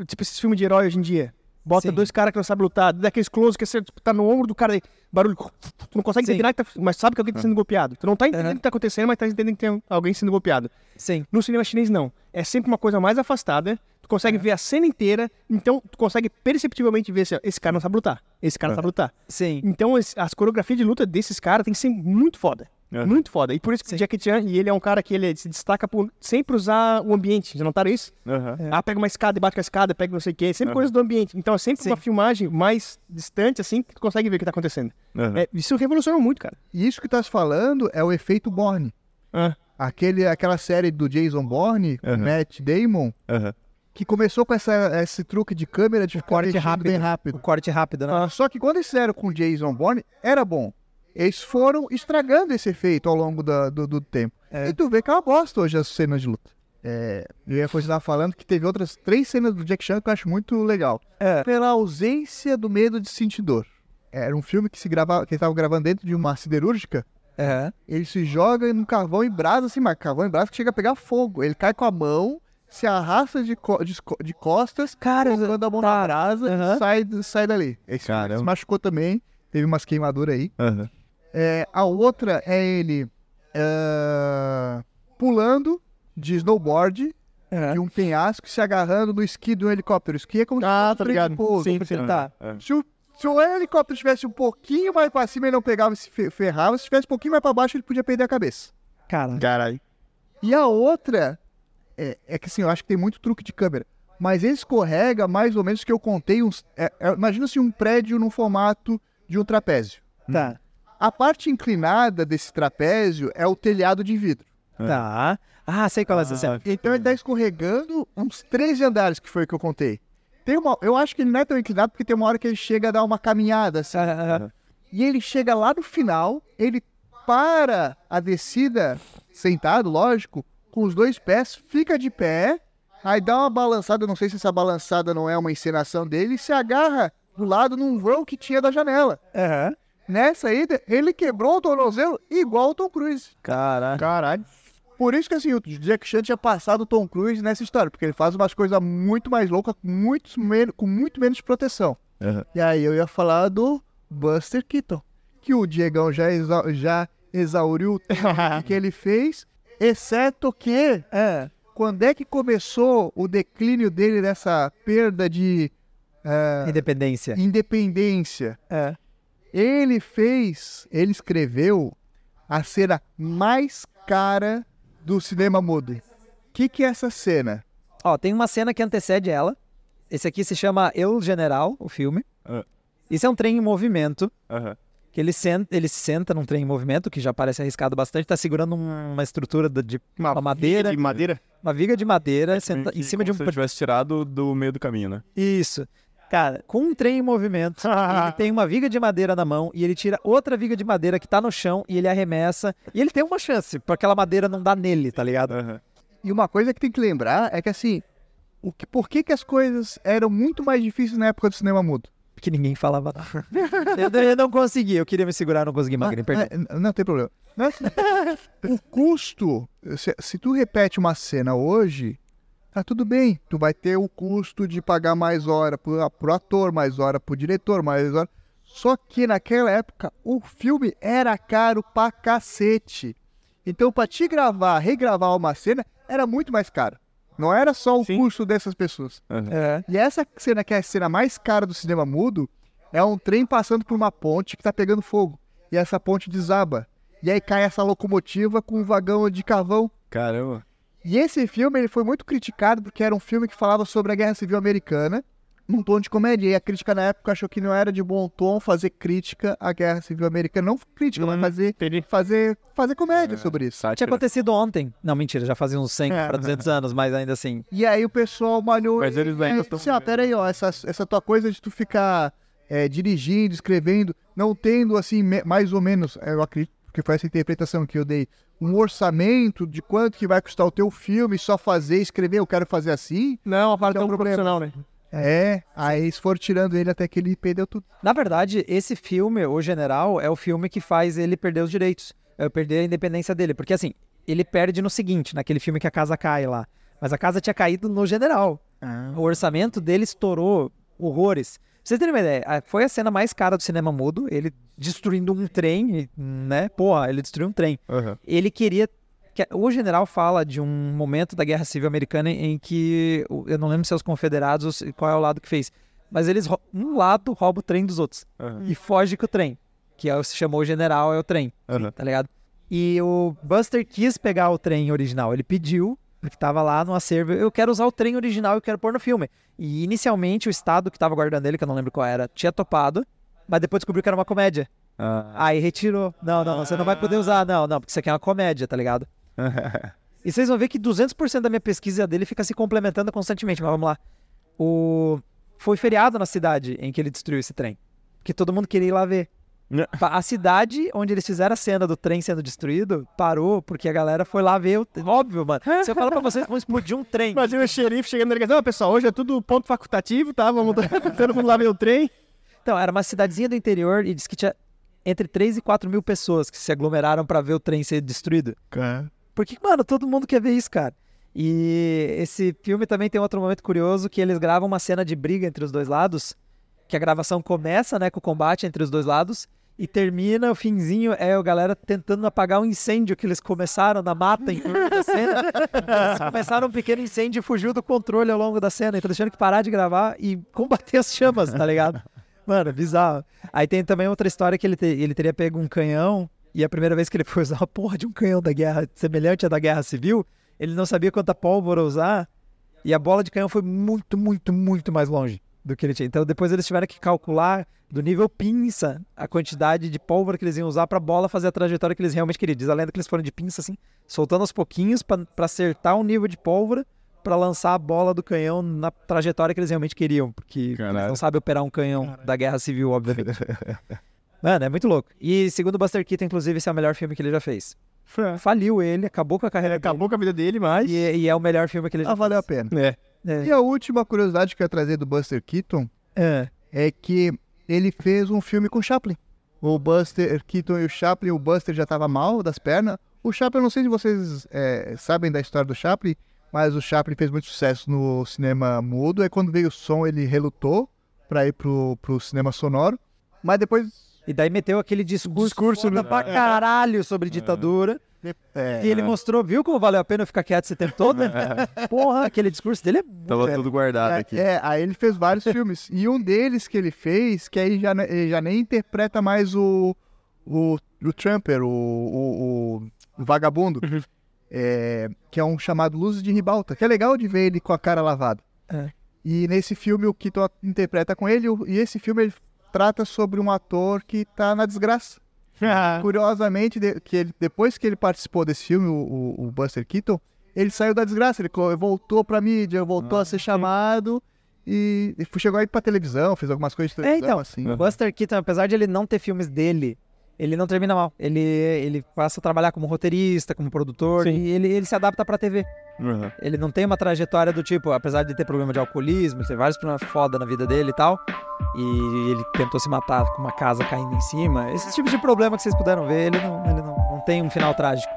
tipo, esses filmes de herói hoje em dia? Bota Sim. dois caras que não sabem lutar, daqueles close que você tipo, tá no ombro do cara, aí, barulho, tu não consegue Sim. entender tá- mas sabe que alguém tá sendo golpeado. Tu não tá entendendo Aham. o que tá acontecendo, mas tá entendendo que tem alguém sendo golpeado. Sim. No cinema chinês, não. É sempre uma coisa mais afastada. Tu consegue ver a cena inteira. Então, tu consegue perceptivelmente ver se esse cara não sabe lutar. Esse cara não sabe lutar. Sim. Então, as coreografias de luta desses caras tem que ser muito foda. É. Muito foda. E por isso que Sim. o Jackie Chan, e ele é um cara que ele se destaca por sempre usar o ambiente. Já notaram isso? Aham. Ah, pega uma escada e bate com a escada, pega não sei o quê. Sempre Aham. coisas do ambiente. Então, é sempre Sim. uma filmagem mais distante, assim, que tu consegue ver o que tá acontecendo. Aham. É, isso revolucionou muito, cara. E isso que tá se falando é o efeito Bourne. Ah, Aquele, aquela série do Jason Bourne, com Aham. Matt Damon, Aham. que começou com essa, esse truque de câmera de ficar corte rápido. bem O rápido. corte rápido, né? Ah, Só que quando eles fizeram com o Jason Bourne, era bom. Eles foram estragando esse efeito ao longo da- do, do tempo. É. E tu vê que é uma bosta hoje as cenas de luta. É, eu ia continuar falando que teve outras três cenas do Jack Chan que eu acho muito legal. É. Pela ausência do medo de sentir dor. Era um filme que se gravava, que estava gravando dentro de uma siderúrgica. Aham. Ele se joga num carvão em brasa, assim, mas carvão em brasa que chega a pegar fogo. Ele cai com a mão, se arrasta de, co- de, de costas, Cara, colocando a mão na brasa e sai, sai dali. Esse se machucou também, teve umas queimaduras aí. Aham. É, a outra é ele é, pulando de snowboard Aham. de um penhasco, se agarrando no esqui de um helicóptero. O esqui é como se Ah, fosse tá um ligado. pouso. Sim, sim. Tá. É. Se o, se o helicóptero estivesse um pouquinho mais pra cima, ele não pegava e se fe- ferrava. Se estivesse um pouquinho mais pra baixo, ele podia perder a cabeça. Cara. caralho. E a outra é, é que assim, eu acho que tem muito truque de câmera. Mas ele escorrega mais ou menos que eu contei uns. é, é, imagina assim um prédio no formato de um trapézio. Tá. A parte inclinada desse trapézio é o telhado de vidro. Tá. Ah, sei qual é essa cena. Então ele tá escorregando uns 13 andares, que foi o que eu contei. Tem uma, eu acho que ele não é tão inclinado porque tem uma hora que ele chega a dar uma caminhada assim. Aham. E ele chega lá no final, ele para a descida, sentado, lógico, com os dois pés, fica de pé, aí dá uma balançada, não sei se essa balançada não é uma encenação dele, e se agarra do lado num vão que tinha da janela. Aham. Nessa ida, ele quebrou o tornozelo igual o Tom Cruise. Cara. Caralho. Por isso que assim, o Jack Chan tinha passado o Tom Cruise nessa história, porque ele faz umas coisas muito mais loucas, muito menos, com muito menos proteção. Aham. E aí eu ia falar do Buster Keaton, que o Diegão já, exa já exauriu tudo que ele fez, exceto que É. quando é que começou o declínio dele dessa perda de eh, Independência. independência. É. Ele fez, ele escreveu a cena mais cara do cinema mudo. O que, que é essa cena? Ó, tem uma cena que antecede ela. Esse aqui se chama Eu General, o filme. Ah. Isso é um trem em movimento. Aham. Que ele, senta, ele se senta num trem em movimento, que já parece arriscado bastante, tá segurando um- uma estrutura de uma madeira, De madeira? uma viga de madeira, senta, Que em cima de um. Se ele tivesse tirado do meio do caminho, né? Isso. Cara, com um trem em movimento, ele tem uma viga de madeira na mão e ele tira outra viga de madeira que tá no chão e ele arremessa. E ele tem uma chance, porque aquela madeira não dá nele, tá ligado? Aham. E uma coisa que tem que lembrar é que assim, o que, por que, que as coisas eram muito mais difíceis na época do cinema mudo? que ninguém falava nada. eu, eu não consegui, eu queria me segurar, não consegui, Magrinho, perdão. É, não tem problema. Mas, o custo, se, se tu repete uma cena hoje, tá tudo bem. Tu vai ter o custo de pagar mais hora pro, pro ator, mais hora pro diretor, mais hora. Só que naquela época o filme era caro pra cacete. Então, pra te gravar, regravar uma cena, era muito mais caro. Não era só o Sim. custo dessas pessoas. É. E essa cena, que é a cena mais cara do cinema mudo, é um trem passando por uma ponte que tá pegando fogo. E essa ponte desaba. E aí cai essa locomotiva com um vagão de carvão. Caramba. E esse filme ele foi muito criticado porque era um filme que falava sobre a Guerra Civil Americana, num tom de comédia. E a crítica na época achou que não era de bom tom fazer crítica à Guerra Civil Americana. Não crítica, mas fazer, Entendi. fazer, fazer comédia sobre isso. Tinha Sátira. acontecido ontem. Não, mentira, já fazia uns 100 para 200 anos, mas ainda assim. E aí o pessoal malhou. Mas eles ainda e, estão- Assim, ó, peraí, ó, essa, essa tua coisa de tu ficar é, dirigindo, escrevendo, não tendo, assim, me- mais ou menos, eu acredito que foi essa interpretação que eu dei, um orçamento de quanto que vai custar o teu filme, só fazer, escrever, eu quero fazer assim. Não, a parte Então, tão problema. profissional, né? É, aí eles foram tirando ele até que ele perdeu tudo. Na verdade, esse filme, O General, é o filme que faz ele perder os direitos. É perder a independência dele. Porque assim, ele perde no seguinte, naquele filme que a casa cai lá. Mas a casa tinha caído no General. O orçamento dele estourou horrores. Vocês terem uma ideia, foi a cena mais cara do cinema mudo, ele destruindo um trem, né? Porra, ele destruiu um trem. Aham. Ele queria. que- O general fala de um momento da Guerra Civil Americana em que. Eu não lembro se é os confederados qual é o lado que fez. Mas eles. Um lado rouba o trem dos outros. Aham. E foge com o trem. Que é, se chamou o general, é o trem. Aham. Tá ligado? E o Buster quis pegar o trem original. Ele pediu, porque tava lá no acervo. Eu quero usar o trem original e quero pôr no filme. E inicialmente o estado que tava guardando ele, que eu não lembro qual era, tinha topado. Mas depois descobriu que era uma comédia. Ah. Aí retirou. Não, não, você não vai poder usar. Não, não, porque isso aqui é uma comédia, tá ligado? E vocês vão ver que 200% da minha pesquisa dele fica se complementando constantemente. Mas vamos lá. O... Foi feriado na cidade em que ele destruiu esse trem. Porque todo mundo queria ir lá ver. Né? A cidade onde eles fizeram a cena do trem sendo destruído parou porque a galera foi lá ver. O... Óbvio, mano. Se eu falar pra vocês, vão explodir um trem. Imagina o xerife chegando na delegacia. Ó, pessoal, hoje é tudo ponto facultativo, tá? Vamos todo mundo lá ver o trem. Então, era uma cidadezinha do interior e disse que tinha entre 3 e 4 mil pessoas que se aglomeraram pra ver o trem ser destruído. Porque, mano, todo mundo quer ver isso, cara. E esse filme também tem outro momento curioso que eles gravam uma cena de briga entre os dois lados, que a gravação começa, né, com o combate entre os dois lados e termina, o finzinho é a galera tentando apagar um incêndio que eles começaram na mata em da cena. Eles começaram um pequeno incêndio e fugiu do controle ao longo da cena, então tiveram que parar de gravar e combater as chamas, tá ligado? Mano, bizarro. Aí tem também outra história que ele, te- ele teria pego um canhão e a primeira vez que ele foi usar a porra de um canhão da guerra, semelhante à da guerra civil, ele não sabia quanta pólvora usar e a bola de canhão foi muito, muito, muito mais longe do que ele tinha. Então depois eles tiveram que calcular do nível pinça a quantidade de pólvora que eles iam usar pra bola fazer a trajetória que eles realmente queriam. Diz a lenda que eles foram de pinça assim, soltando aos pouquinhos pra pra acertar o nível de pólvora pra lançar a bola do canhão na trajetória que eles realmente queriam, porque eles Caralho. não sabem operar um canhão da guerra civil, obviamente. Mano, é muito louco. E segundo o Buster Keaton, inclusive, esse é o melhor filme que ele já fez. Faliu ele, acabou com a carreira dele. Acabou com a vida dele, mas. E, e é o melhor filme que ele já Ah, valeu a fez. pena. É. É. E a última curiosidade que eu ia trazer do Buster Keaton É. é que ele fez um filme com o Chaplin. O Buster Keaton e o Chaplin, o Buster já tava mal das pernas. O Chaplin, eu não sei se vocês é, sabem da história do Chaplin, mas o Chaplin fez muito sucesso no cinema mudo. Aí quando veio o som, ele relutou para ir pro, pro cinema sonoro. Mas depois. E daí meteu aquele discurso, Discurso, foda né? pra caralho sobre ditadura. É, E ele mostrou, viu como valeu a pena eu ficar quieto esse tempo todo? Porra, aquele discurso dele é muito... Tava tudo guardado é, aqui. é, aí ele fez vários filmes. E um deles que ele fez, que aí já, ele já nem interpreta mais o, o, o Trumper, o, o, o- vagabundo. É, que é um chamado Luzes de Ribalta, que é legal de ver ele com a cara lavada. É. E nesse filme o Keaton interpreta com ele, e esse filme ele trata sobre um ator que tá na desgraça. Curiosamente, de- que ele- depois que ele participou desse filme, o, o- o Buster Keaton, ele saiu da desgraça, ele voltou pra mídia, voltou a ser chamado e, e chegou aí pra televisão, fez algumas coisas de É, televisão, então, assim. o Buster Keaton, apesar de ele não ter filmes dele, ele não termina mal. Ele, ele passa a trabalhar como roteirista, como produtor, Sim. e ele, ele se adapta pra TV. Uhum. Ele não tem uma trajetória do tipo, apesar de ter problema de alcoolismo, ter vários problemas foda na vida dele e tal, e ele tentou se matar com uma casa caindo em cima. Esse tipo de problema que vocês puderam ver, ele não, ele não, não tem um final trágico.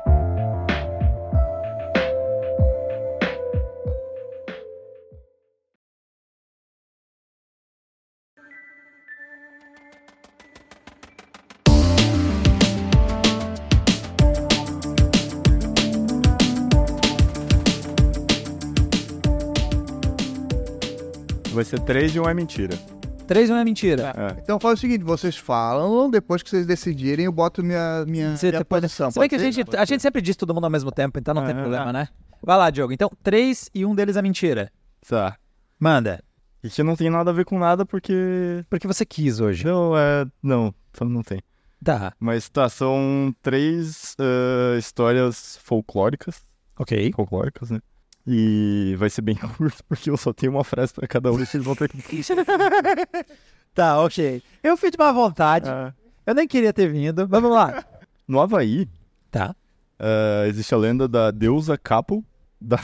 Vai ser três e um é mentira. Três não é mentira. É. Então faz o seguinte, vocês falam, depois que vocês decidirem, eu boto minha, minha, Você minha pode- posição. Se bem que a gente, a gente sempre diz todo mundo ao mesmo tempo, então não tem É, problema, né? Vai lá, Diogo. Então, três e um deles é mentira. Tá. Manda. E que não tem nada a ver com nada porque. Porque você quis hoje. Não, é. Não, só não tem. Tá, Mas tá, são três ah, histórias folclóricas. ok. Folclóricas, né? E vai ser bem curto, porque eu só tenho uma frase pra cada um e vocês vão ter que. Tá, ok. Eu fiz de má vontade. Ah. Eu nem queria ter vindo. Mas vamos lá. No Havaí, Tá. ah, existe a lenda da deusa Capo. Da...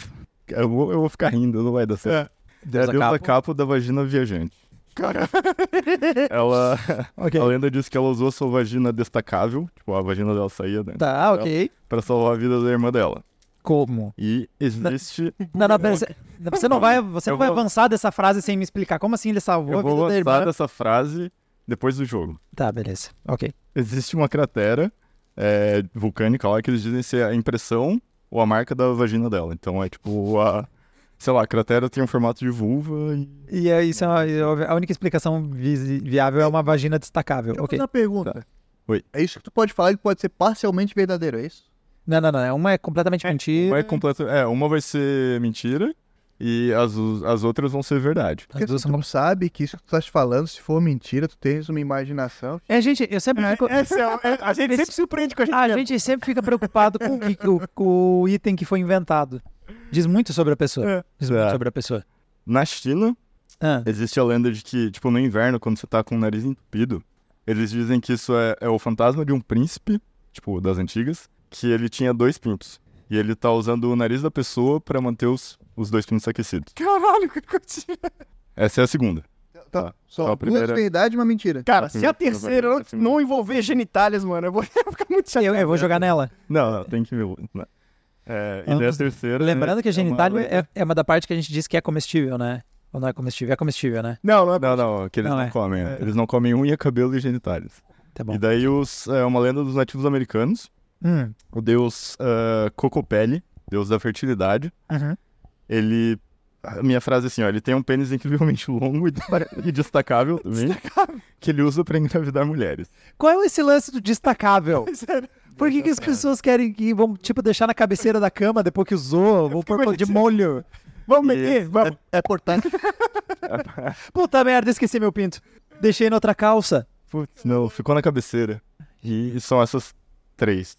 Eu, vou, eu vou ficar rindo, não vai dar certo. É a Deusa deusa Capo. Capo. da vagina viajante. ela. Ok. A lenda diz que ela usou sua vagina destacável, tipo, a vagina dela saía, né? Tá, ok. Pra salvar a vida da irmã dela. Como? E existe. Não, não, pera, você, você não vai, você Eu não vai vou- avançar dessa frase sem me explicar. Como assim ele salvou Eu a vou vida da irmã? lançar dessa frase depois do jogo. Tá, beleza. Ok. Existe uma cratera é, vulcânica lá que eles dizem ser a impressão ou a marca da vagina dela. Então é tipo a. Sei lá, a cratera tem um formato de vulva e. E é isso, é uma- a única explicação visi- viável é uma vagina destacável. Deixa eu Ok. fazer uma pergunta. Oi. É isso que tu pode falar que pode ser parcialmente verdadeiro, é isso? Não, não, não. é Uma é completamente mentira. Uma é completa. É, uma vai ser mentira e as, as outras vão ser verdade. Porque As duas tu são- não sabe que isso que tu estás falando, se for mentira, tu tens uma imaginação. É, gente, eu sempre fico... Essa é- é- a gente sempre surpreende com a gente. A gente sempre fica preocupado com o, que- com- com o item que foi inventado. Diz muito sobre a pessoa. É. Diz muito É. sobre a pessoa. Na China, Ah, existe a lenda de que, tipo, no inverno, quando você tá com o nariz entupido, eles dizem que isso é, é o fantasma de um príncipe, tipo, das antigas, que ele tinha dois pintos. E ele tá usando o nariz da pessoa pra manter os, os dois pintos aquecidos. Caralho, que coisa. Essa é a segunda. Tá. Então, Só a primeira- duas verdades e uma mentira. Cara, se a primeira- terceira não, não envolver genitálias, mano, eu vou ficar muito chateado. eu, eu vou jogar nela. Não, não, tem que ver. não. É, e Ah, daí a terceira. Lembrando que a é uma genitália é, é uma da parte que a gente diz que é comestível, né? Ou não é comestível? É comestível, né? Não, não é Não, não, que eles Não, não, é. comem. Eles não comem unha, cabelo e genitálios. Tá bom. E daí os, é uma lenda dos nativos americanos. Hum, O deus uh, Cocopelli, deus da fertilidade. uhum. Ele. A minha frase é assim, ó, ele tem um pênis incrivelmente longo e, destacável também, que ele usa pra engravidar mulheres. Qual é esse lance do destacável? Sério. Por que, que as pessoas querem que vão, tipo, deixar na cabeceira da cama depois que usou? Vou pôr de molho. Vamos E- meter? Vamos. É importante. Puta merda, esqueci meu pinto. Deixei na outra calça. Putz, não, ficou na cabeceira. E são essas três.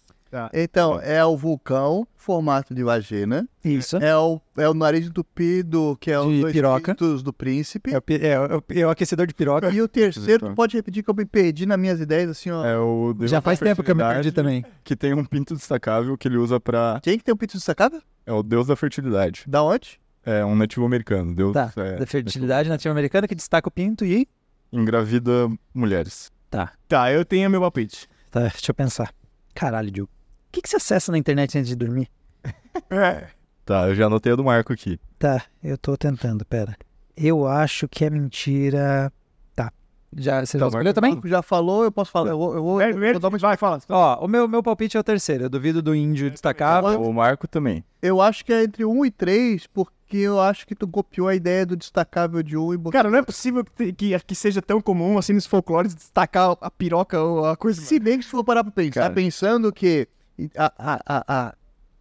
Então, é o vulcão, formato de vagina. Isso. É o, é o nariz entupido, que é De os dois piroca. do príncipe. É o, é, o- é o aquecedor de piroca. E o terceiro, tu Então. pode repetir que eu me perdi nas minhas ideias, assim, ó. É o deus Já faz tempo que eu me perdi também. Que tem um pinto destacável que ele usa pra. Quem que tem um pinto destacado? É o deus da fertilidade. Da onde? É um nativo americano. Deus Tá. é, Da fertilidade nativa americana que destaca o pinto e. engravida mulheres. Tá. Tá, eu tenho meu palpite. Tá, deixa eu pensar. Caralho, Diogo. O que, que você acessa na internet antes de dormir? É. Tá, eu já anotei a do Marco aqui. Tá, eu tô tentando, pera. Eu acho que é mentira. Tá. Já, você já Tá, escolheu Marco. também? Já falou, eu posso falar. Eu vou, eu vou, É, eu uma- vai, fala. Ó, o meu, meu palpite é o terceiro. Eu duvido do índio destacável. O Marco também. Eu acho que é entre um e três, porque eu acho que tu copiou a ideia do destacável de um e botou. Cara, não é possível que, que, que seja tão comum assim nos folclores destacar a piroca ou a coisa. Se bem que se for parar pra pensar, Cara. pensando que a, a, a, a-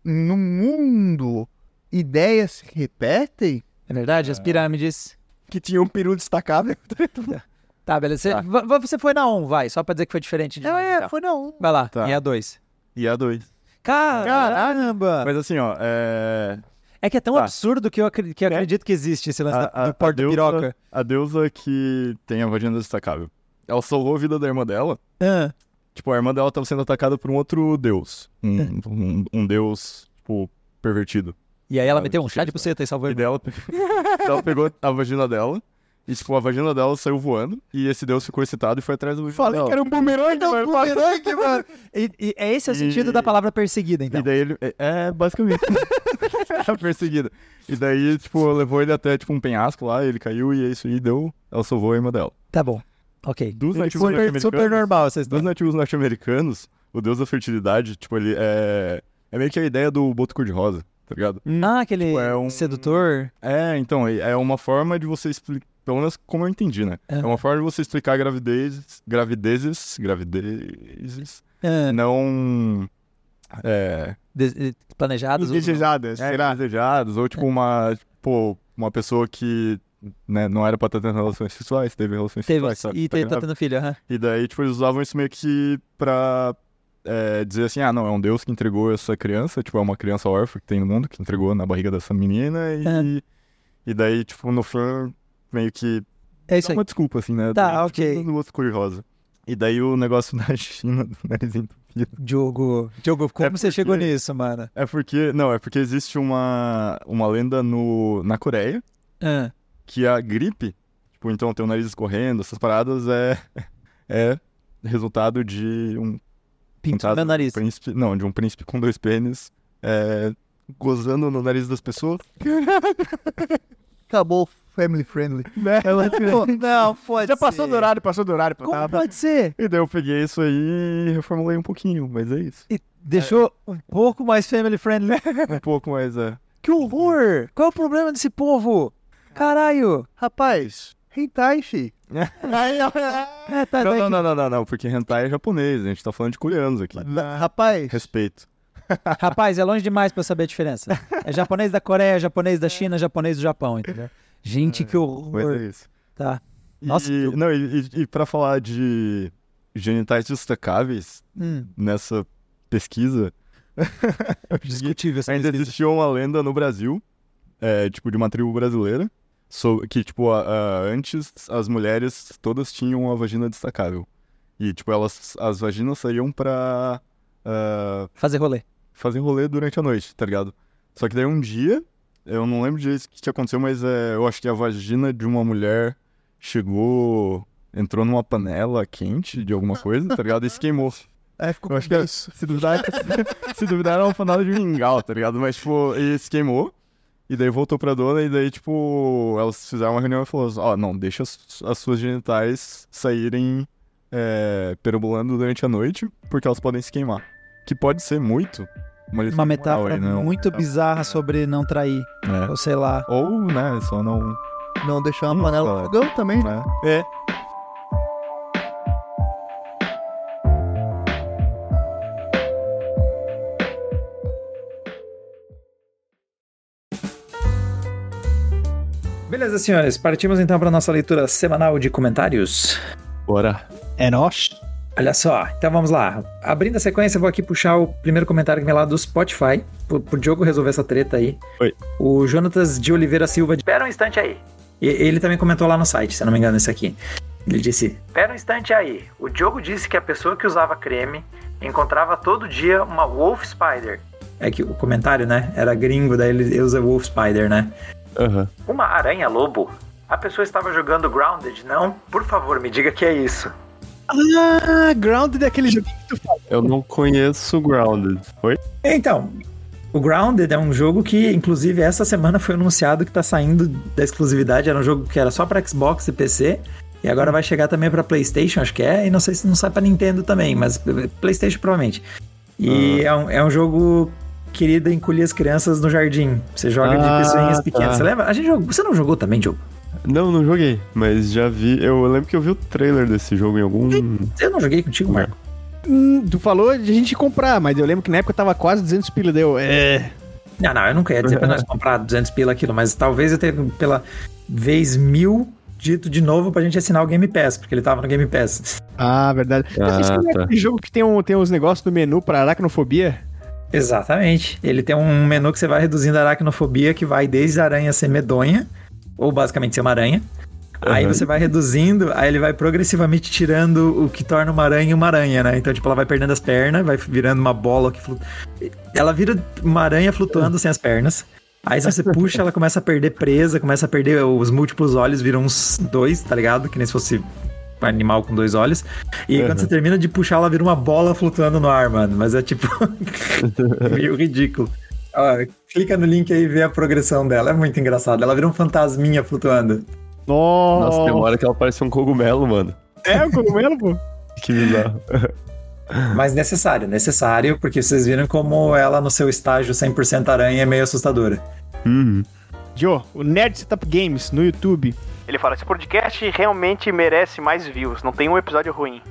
no mundo ideias se repetem, É verdade? As pirâmides. Que tinha um peru destacável. Tá, beleza. Você, va- você foi na 1, vai. Só pra dizer que foi diferente de. não mim, é, então. foi não. Vai lá. Tá. E a 2. E a dois. Caramba! Mas assim, ó, é. É que é tão Tá. absurdo que eu, que eu Né? acredito que existe esse lance A, da- a, do deusa, piroca. a deusa que tem a vagina destacável. Ela salvou a vida da irmã dela. Ah, Tipo, a irmã dela tava sendo atacada por um outro deus. Um, um, um deus, tipo, pervertido. E aí ela Ah, meteu um chá de buceta e salvou E ele. dela, ela pegou a vagina dela E, tipo, a vagina dela saiu voando. E esse deus ficou excitado e foi atrás do Falei dela. que era um bumerangue, mano. Bumerangue, mano. E, e é esse o E- sentido da palavra perseguida, então. E daí ele. É, é, basicamente. Perseguida. E daí, tipo, levou ele até, tipo, um penhasco lá, ele caiu e é isso aí, deu. Ela salvou a irmã dela. Tá bom. Ok. Dos nativos Super, norte-americanos. super normal essa Dos história. nativos norte-americanos, o deus da fertilidade, tipo, ele é. É meio que a ideia do boto cor-de-rosa, tá ligado? Ah, aquele Tipo, é um- sedutor. É, então, é é uma forma de você explicar. Pelo menos como eu entendi, né? É. É uma forma de você explicar gravidez, gravidezes. Gravidezes. ah, Não. É. des- eh, planejados. Indesejadas, é, será? desejados, ou tipo uma, tipo, uma pessoa que né, não era pra estar tendo relações sexuais, teve relações Teve, sexuais, sabe? e Tá te- tá grávida. tendo filho, aham. E daí, tipo, eles usavam isso meio que pra é, dizer assim, ah, não, é um deus que entregou essa criança, tipo, é uma criança órfã que tem no mundo, que entregou na barriga dessa menina, e, É. e daí, tipo, no fim, meio que É isso dá aí. uma desculpa, assim, né? Tá, Daí, ok. Tipo, outro cor-de-rosa. E daí o negócio da China, do narizinho entupido. Diogo, Diogo, como É você chegou porque- nisso, mano? É porque, não, é porque existe uma, uma lenda no, na Coreia, Ah, que a gripe, tipo, então ter o nariz escorrendo, essas paradas é, é resultado de um pinto no nariz. príncipe, não, de um príncipe com dois pênis, é, gozando no nariz das pessoas. Acabou family friendly. Não, pode Já passou do horário, passou do horário. Como tava- pode ser? E daí eu peguei isso aí e reformulei um pouquinho, mas é isso. E deixou um pouco mais family friendly. Um pouco mais, é. Que horror! Qual é o problema desse povo? Caralho! Rapaz, hentai, fi. É, tá, Não, tá não, não, não, não, não, porque hentai é japonês, a gente tá falando de coreanos aqui. Rapaz, Respeito. Rapaz, é longe demais pra eu saber a diferença. É japonês da Coreia, japonês da China, japonês do Japão, entendeu? Gente, que Mas horror. é isso. Tá. E, Nossa, eu- não, e, e, e pra falar de genitais destacáveis Hum, nessa pesquisa, discutível essa ainda pesquisa. existia uma lenda no Brasil, é, tipo, de uma tribo brasileira, so- que, tipo, a- a- antes as mulheres todas tinham uma vagina destacável. E, tipo, elas, as vaginas saíam pra ah, Fazer rolê. fazer rolê durante a noite, tá ligado? Só que daí um dia, eu não lembro direito o que, que aconteceu, mas é, eu acho que a vagina de uma mulher chegou, entrou numa panela quente de alguma coisa, tá ligado? E se queimou. é, ficou Eu acho que se duvidar, se duvidar era uma panela de mingau, tá ligado? Mas, tipo, e se queimou. E daí voltou pra dona, e daí, tipo, elas fizeram uma reunião e falou: Ó, não, deixa as, as suas genitais saírem é, perambulando durante a noite, porque elas podem se queimar. Que pode ser muito uma, Uma moral metáfora aí, né? muito bizarra sobre não trair. É. Ou sei lá. Ou, né, só não. não deixar uma panela no cara. fogão também. Né? É. Beleza, senhores. Partimos então para nossa leitura semanal de comentários. Bora. É nós. Olha só, então vamos lá. Abrindo a sequência, eu vou aqui puxar o primeiro comentário que vem lá do Spotify, pro, pro Diogo resolver essa treta aí. Oi. O Jonatas de Oliveira Silva. Espera um instante aí. E, ele também comentou lá no site, se eu não me engano, esse aqui. Ele disse: Espera um instante aí. O Diogo disse que a pessoa que usava creme encontrava todo dia uma Wolf Spider. É que o comentário, né? Era gringo, daí ele usa Wolf Spider, né? Aham. Uma aranha-lobo? A pessoa estava jogando Grounded, não? Por favor, me diga que é isso. Ah, Grounded é aquele joguinho que tu fala. Eu não conheço Grounded. Oi? Então, o Grounded é um jogo que, inclusive, essa semana foi anunciado que tá saindo da exclusividade. Era um jogo que era só para Xbox e PC. E agora vai chegar também para PlayStation, acho que é. E não sei se não sai para Nintendo também, mas PlayStation provavelmente. E é, um, é um jogo querido encolher as crianças no jardim. Você joga Ah, de pessoinhas tá. pequenas. Você lembra? A gente jogou. Você não jogou também, Diogo? Não, não joguei, mas já vi. Eu lembro que eu vi o trailer desse jogo em algum. Eu não joguei contigo, Marco. Hum, tu falou de a gente comprar, mas eu lembro que na época tava quase 200 pila, deu. É. Não, não, eu nunca ia dizer pra nós comprar 200 pila aquilo, mas talvez eu tenha pela vez mil dito de novo pra gente assinar o Game Pass, porque ele tava no Game Pass. Ah, verdade. Ah, Esse é tá. aquele jogo que tem, um, tem uns negócios no menu pra aracnofobia? Exatamente. Ele tem um menu que você vai reduzindo a aracnofobia, que vai desde a aranha ser medonha, ou basicamente ser uma aranha. Aí Aham. você vai reduzindo, aí ele vai progressivamente tirando o que torna uma aranha uma aranha, né? Então, tipo, ela vai perdendo as pernas, vai virando uma bola que flutua. Ela vira uma aranha flutuando sem as pernas. Aí se você puxa, ela começa a perder presa, começa a perder os múltiplos olhos, viram uns dois, tá ligado? Que nem se fosse animal com dois olhos. E aí, quando você termina de puxar, ela vira uma bola flutuando no ar, mano. Mas é tipo meio ridículo. Ó, clica no link aí e vê a progressão dela. É muito engraçado. Ela vira um fantasminha flutuando. Nossa, Nossa, tem uma hora que ela parece um cogumelo, mano. É o cogumelo, pô? Que bizarro. Mas necessário, necessário, porque vocês viram como ela no seu estágio 100% aranha é meio assustadora. Uhum. Joe, o Nerd Setup Games no YouTube. Ele fala: esse podcast realmente merece mais views, não tem um episódio ruim.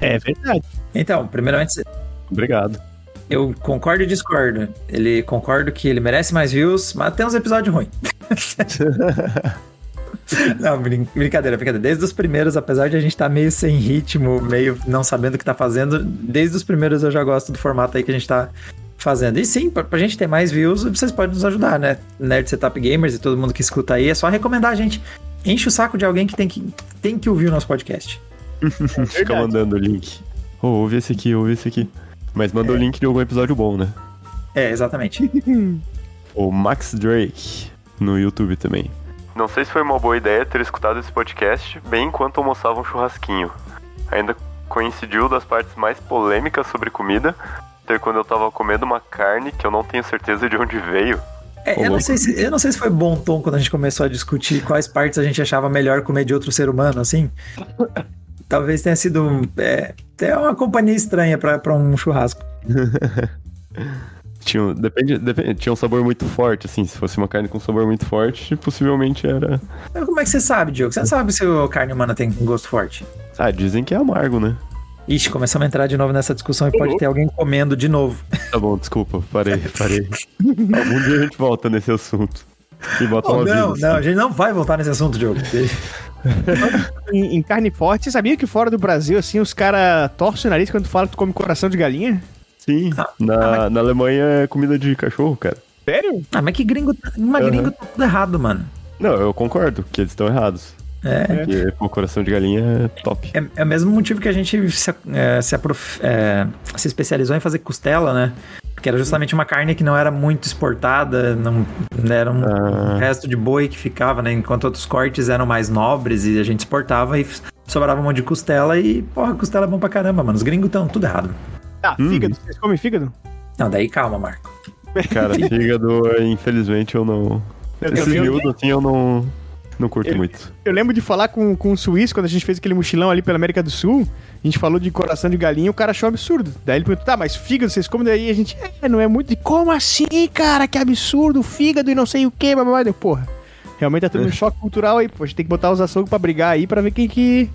É verdade. Então, primeiramente, Obrigado. eu concordo e discordo. Ele concordo que ele merece mais views, mas tem uns episódios ruins. Não, brin- brincadeira, brincadeira. Desde os primeiros, apesar de a gente estar meio sem ritmo, meio não sabendo o que tá fazendo, desde os primeiros eu já gosto do formato aí que a gente tá fazendo. E sim, pra, pra gente ter mais views, vocês podem nos ajudar, né? Nerd Setup Gamers e todo mundo que escuta aí, é só recomendar a gente. Enche o saco de alguém que tem que, tem que ouvir o nosso podcast. Fica mandando o link. Ô, ouve esse aqui, ouve esse aqui. Mas manda o link de algum episódio bom, né? É, exatamente. O Max Drake no YouTube também. Não sei se foi uma boa ideia ter escutado esse podcast bem enquanto almoçava um churrasquinho. Ainda coincidiu das partes mais polêmicas sobre comida ter quando eu tava comendo uma carne que eu não tenho certeza de onde veio. É, eu, não sei se, eu não sei se foi bom tom quando a gente começou a discutir quais partes a gente achava melhor comer de outro ser humano, assim. Talvez tenha sido é, até uma companhia estranha pra, pra um churrasco. Tinha, depende, depende, tinha um sabor muito forte, assim. Se fosse uma carne com sabor muito forte, possivelmente era. Mas como é que você sabe, Diogo? Você não sabe se a carne humana tem um gosto forte. Ah, dizem que é amargo, né? Ixi, começamos a entrar de novo nessa discussão e pode ter alguém comendo de novo. Tá bom, desculpa, parei, parei. Algum dia a gente volta nesse assunto. E bota Oh, uma não, vida, não, a gente não vai voltar nesse assunto, Diogo. Em, em carne forte, você sabia que fora do Brasil, assim, os caras torcem o nariz quando tu fala que tu come coração de galinha? Sim, na, na Alemanha é comida de cachorro, cara. Sério? Ah, mas que gringo, mas gringo tá tudo errado, mano. Não, eu concordo que eles estão errados. É. Porque pô, coração de galinha é top. É, é o mesmo motivo que a gente se, é, se, aprof- é, se especializou em fazer costela, né? Porque era justamente uma carne que não era muito exportada, não né, era um Ah. resto de boi que ficava, né? Enquanto outros cortes eram mais nobres e a gente exportava e sobrava um monte de costela e, porra, costela é bom pra caramba, mano. Os gringos estão tudo errado. Ah, Hum. fígado. Vocês comem fígado? Não, daí calma, Marco. Cara, fígado, infelizmente, eu não. Eu, Esse miúdo, assim, eu não. Não curto Eu- muito. eu lembro de falar com, com o suíço, quando a gente fez aquele mochilão ali pela América do Sul, a gente falou de coração de galinha, o cara achou absurdo. Daí ele perguntou, tá, mas fígado vocês comem? Daí a gente, é, não é muito. Como assim, cara? Que absurdo, fígado e não sei o que. Deu, porra. Realmente tá tendo um choque cultural aí, pô. A gente tem que botar os açougues pra brigar aí pra ver quem que.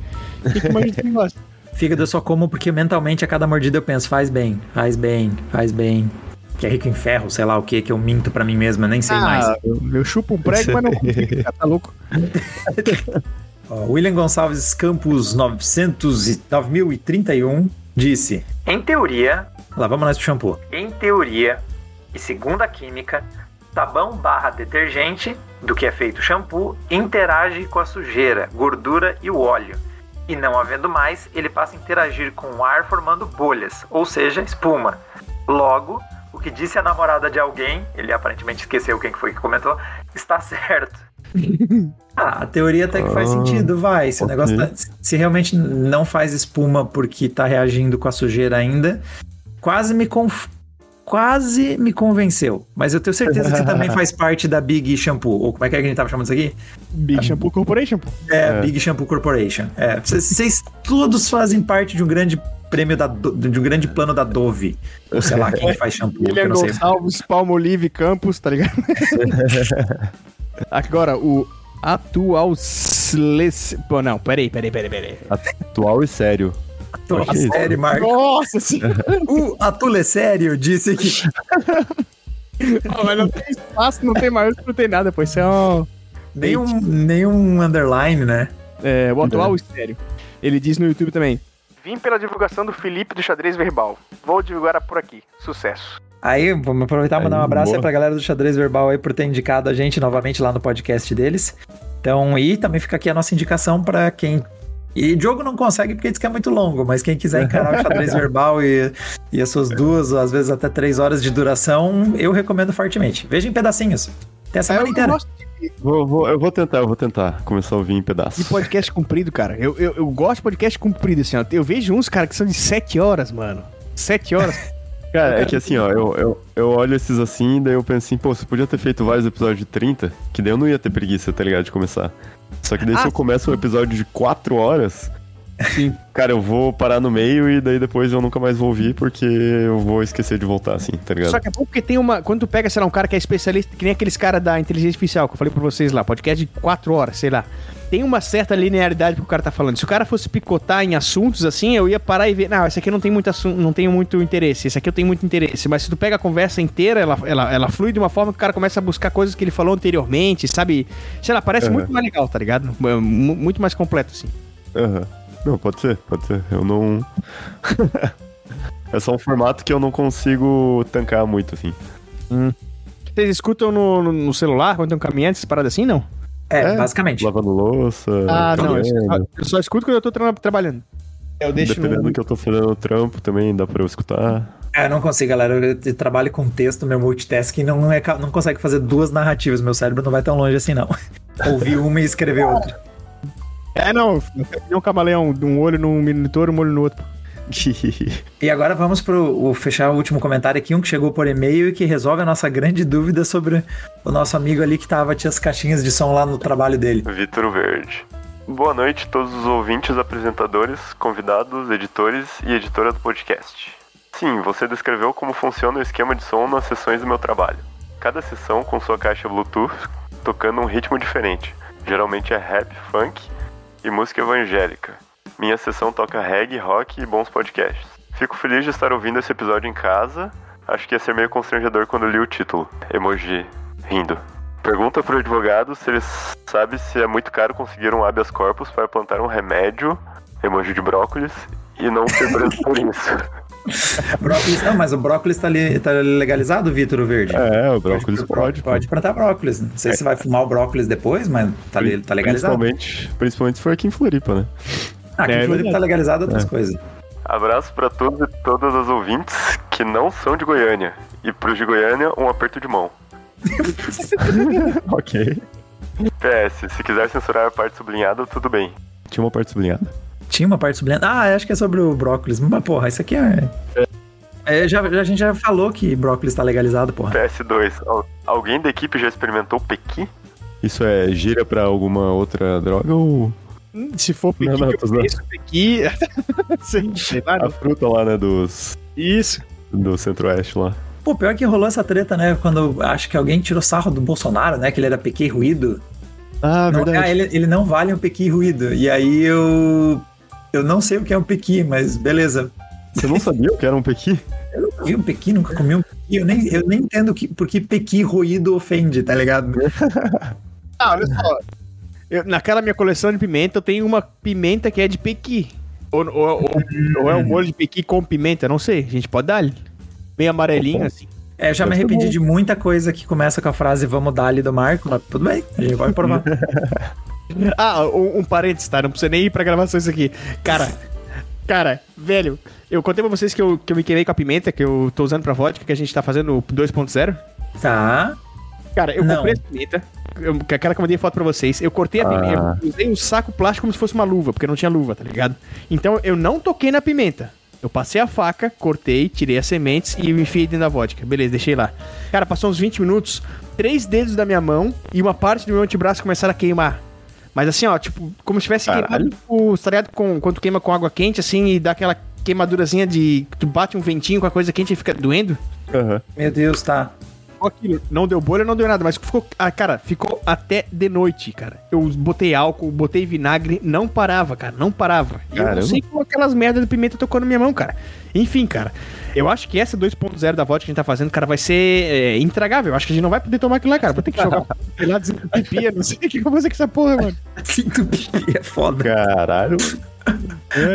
Quem que manja esse negócio. Fígado eu só como porque mentalmente a cada mordida eu penso, faz bem, faz bem, faz bem. Que é rico em ferro, sei lá o que, que eu minto pra mim mesmo, eu nem sei mais. Ah, eu, eu chupo um prego, mas não consigo, tá louco. William Gonçalves Campos 900 e 9031 disse: Em teoria, lá vamos nós pro shampoo. Em teoria, e segundo a química, sabão barra detergente, do que é feito shampoo, interage com a sujeira, gordura e o óleo. E não havendo mais, ele passa a interagir com o ar formando bolhas, ou seja, espuma. Logo, o que disse a namorada de alguém, ele aparentemente esqueceu quem que foi que comentou, está certo. Ah, a teoria até que faz Ah, sentido, vai. Se o ok. negócio tá- se realmente não faz espuma porque tá reagindo com a sujeira ainda, quase me conf- quase me convenceu. Mas eu tenho certeza que você também faz parte da Big Shampoo. Ou como é que é que a gente tava chamando isso aqui? Big Shampoo Corporation. É, É. Big Shampoo Corporation. É, vocês, vocês todos fazem parte de um grande prêmio da Do- de um grande plano da Dove. Ou sei lá, quem faz shampoo, William. Gonçalves, Palmolive Campos, tá ligado? Agora, o atual... Sles- Pô, não, peraí, peraí, peraí, peraí. Atual e sério. Tô Acho isso. sério, Marco. Nossa senhora, O Atula é sério disse que mas não tem espaço, não tem maior, não tem nada, pô. Isso é um... nenhum, nenhum underline, né? É, o atual e sério. Ele diz no YouTube também. Vim pela divulgação do Felipe do Xadrez Verbal. Vou divulgar por aqui. Sucesso. Aí, vamos aproveitar e mandar um abraço aí pra galera do Xadrez Verbal aí por ter indicado a gente novamente lá no podcast deles. Então, e também fica aqui a nossa indicação pra quem. E Diogo não consegue porque diz que é muito longo, mas quem quiser encarar o xadrez verbal e, e as suas duas, às vezes até três horas de duração, eu recomendo fortemente. Veja em pedacinhos. Tem a É, semana eu, inteira. gosto Vou, vou- eu vou tentar, eu vou tentar começar a ouvir em pedaços. de podcast comprido, cara. Eu, eu, eu gosto de podcast comprido, assim, ó. Eu vejo uns, cara, que são de 7 horas, mano. 7 horas. Cara, é que assim, ó, eu, eu, eu olho esses assim, daí eu penso assim, pô, você podia ter feito vários episódios de 30, que daí eu não ia ter preguiça, tá ligado, de começar. Só que daí se Ah, eu começo um episódio de 4 horas, Sim. cara, eu vou parar no meio e daí depois eu nunca mais vou ouvir porque eu vou esquecer de voltar, assim, tá ligado? Só que é bom porque tem uma. Quando tu pega, sei lá, um cara que é especialista, que nem aqueles caras da inteligência artificial, que eu falei pra vocês lá, podcast de 4 horas, sei lá. Tem uma certa linearidade pro que o cara tá falando. Se o cara fosse picotar em assuntos assim, eu ia parar e ver. Não, esse aqui não tem muito assunto, não tenho muito interesse. Esse aqui eu tenho muito interesse. Mas se tu pega a conversa inteira, ela, ela, ela flui de uma forma que o cara começa a buscar coisas que ele falou anteriormente, sabe? Sei lá, parece Aham. muito mais legal, tá ligado? Mu- Muito mais completo, assim. Aham. Não, pode ser, pode ser. Eu não. é só um formato que eu não consigo tancar muito, assim. Vocês escutam no, no- no celular, quando tem um caminhante, essas paradas assim, não? É, É, basicamente. Lavando louça. Ah, não. Eu só, eu só escuto quando eu tô tra- trabalhando. Eu deixo Dependendo no... do que eu tô fazendo no trampo também, dá pra eu escutar. É, eu não consigo, galera. Eu trabalho com texto, meu multitasking não, é, não consegue fazer duas narrativas. Meu cérebro não vai tão longe assim, não. Ouvir uma e escrever outra. É, não. Tem um camaleão, um olho num monitor, um olho no outro. E agora vamos pro o- fechar o último comentário aqui, um que chegou por e-mail e que resolve a nossa grande dúvida sobre o nosso amigo ali que tava tinha as caixinhas de som lá no trabalho dele. Vitor Verde. Boa noite, todos os ouvintes, apresentadores, convidados, editores e editora do podcast. Sim, você descreveu como funciona o esquema de som nas sessões do meu trabalho. Cada sessão com sua caixa Bluetooth tocando um ritmo diferente. Geralmente é rap, funk e música evangélica. Minha sessão toca reggae, rock e bons podcasts. Fico feliz de estar ouvindo esse episódio em casa. Acho que ia ser meio constrangedor quando li o título. Emoji rindo. Pergunta pro advogado se ele sabe se é muito caro conseguir um habeas corpus para plantar um remédio, emoji de brócolis, e não ser preso por isso. Brócolis, não, mas o brócolis tá, li- tá legalizado, Vitor Verde? É, o brócolis pode. Pode plantar brócolis. Não sei se vai fumar o brócolis depois, mas tá, li- tá legalizado. Principalmente, principalmente se for aqui em Floripa, né? Ah, aqui É em Floripa verdade. tá legalizado outras coisas. Abraço para todos e todas as ouvintes que não são de Goiânia. E pros de Goiânia, um aperto de mão. ok. PS, se quiser censurar a parte sublinhada, tudo bem. Tinha uma parte sublinhada? Tinha uma parte sublinhada. Ah, acho que é sobre o brócolis. Mas, porra, isso aqui é. É, já, já- a gente já falou que brócolis tá legalizado, porra. PS2, al- alguém da equipe já experimentou pequi? Isso é gira pra alguma outra droga ou Se for pequi, Não, não, eu conheço pequi... A não. fruta lá, né, dos Isso. do Centro-Oeste lá? Pô, pior que rolou essa treta, né? Quando acho que alguém tirou sarro do Bolsonaro, né? Que ele era pequi ruído. Ah, Não, ah, ele, ele não vale um pequi ruído. E aí eu. Eu não sei o que é um pequi, mas beleza. Você não sabia o que era um pequi? Eu nunca vi um pequi, nunca comi um pequi. Eu nem, eu nem entendo que, por que pequi ruído ofende, tá ligado? Ah, olha só. Eu- naquela minha coleção de pimenta, eu tenho uma pimenta que é de pequi. Ou, ou- ou- ou é um molho de pequi com pimenta, não sei. A gente pode dar meio amarelinho, assim. É, eu já me ser arrependi bom. de muita coisa que começa com a frase vamos dar ali do Marco, mas tudo bem, a gente vai provar. Ah, um, um parênteses, tá? Não precisa nem ir pra gravação isso aqui. Cara, cara, velho, eu contei pra vocês que eu, que eu me queimei com a pimenta que eu tô usando pra vodka, que a gente tá fazendo o 2.0. tá. Cara, eu Não. comprei essa pimenta, eu, que aquela que eu mandei foto pra vocês. Eu cortei a pimenta, Ah. eu usei um saco plástico como se fosse uma luva, porque não tinha luva, tá ligado? Então eu não toquei na pimenta. Eu passei a faca, cortei, tirei as sementes e enfiei dentro da vodka. Beleza, deixei lá. Cara, passou uns 20 minutos, três dedos da minha mão e uma parte do meu antebraço começaram a queimar. Mas assim, ó, tipo, como se tivesse Caralho. queimado, tipo, tá ligado? Com, quando tu queima com água quente, assim, e dá aquela queimadurazinha de. Tu bate um ventinho com a coisa quente e fica doendo. Aham. Meu Deus, tá. Ficou aquilo. Não deu bolha, não deu nada, mas ficou. Ah, cara, ficou até de noite, cara. Eu botei álcool, botei vinagre, não parava, cara, não parava. E eu Caramba. não sei como aquelas merdas de pimenta tocou na minha mão, cara. Enfim, cara, eu acho que essa 2.0 da vodka que a gente tá fazendo, cara, vai ser é, intragável. Eu acho que a gente não vai poder tomar aquilo lá, cara. Vou ter que jogar lá, desentupir, não sei o que eu vou fazer com essa porra, mano. Sinto pipi, é foda. Caralho.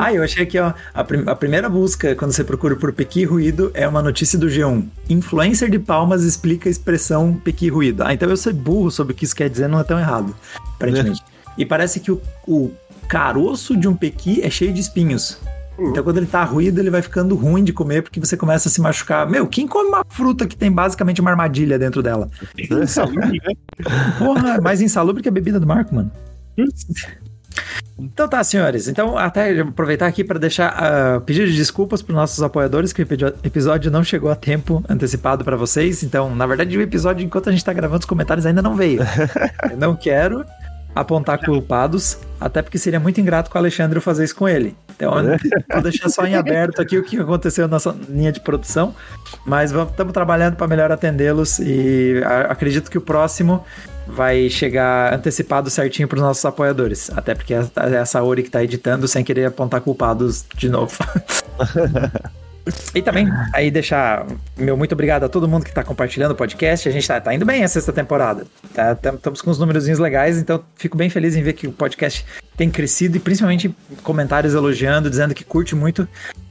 Ah, eu achei que ó, a, prim- a primeira busca, quando você procura por Pequi Ruído, é uma notícia do G1. Influencer de Palmas explica a expressão Pequi Ruído. Ah, então eu ser burro sobre o que isso quer dizer não é tão errado, aparentemente. E parece que o, o caroço de um pequi é cheio de espinhos. Então quando ele tá ruído, ele vai ficando ruim de comer porque você começa a se machucar. Meu, quem come uma fruta que tem basicamente uma armadilha dentro dela? Porra, é mais insalubre que a bebida do Marco, mano. Então tá, senhores. Então, até aproveitar aqui para deixar uh, pedido de desculpas para nossos apoiadores, que o epi- episódio não chegou a tempo antecipado para vocês. Então, na verdade, o episódio, enquanto a gente tá gravando os comentários, ainda não veio. Eu não quero apontar culpados, até porque seria muito ingrato com o Alexandre fazer isso com ele. Então, eu vou deixar só em aberto aqui o que aconteceu na nossa linha de produção, mas estamos trabalhando para melhor atendê-los e acredito que o próximo vai chegar antecipado certinho para os nossos apoiadores, até porque é é a Saori que está editando sem querer apontar culpados de novo. E também, aí deixar meu muito obrigado a todo mundo que tá compartilhando o podcast. A gente tá, tá indo bem a sexta temporada. Tá, tam- Estamos com uns númerozinhos legais, então fico bem feliz em ver que o podcast tem crescido e principalmente comentários elogiando, dizendo que curte muito o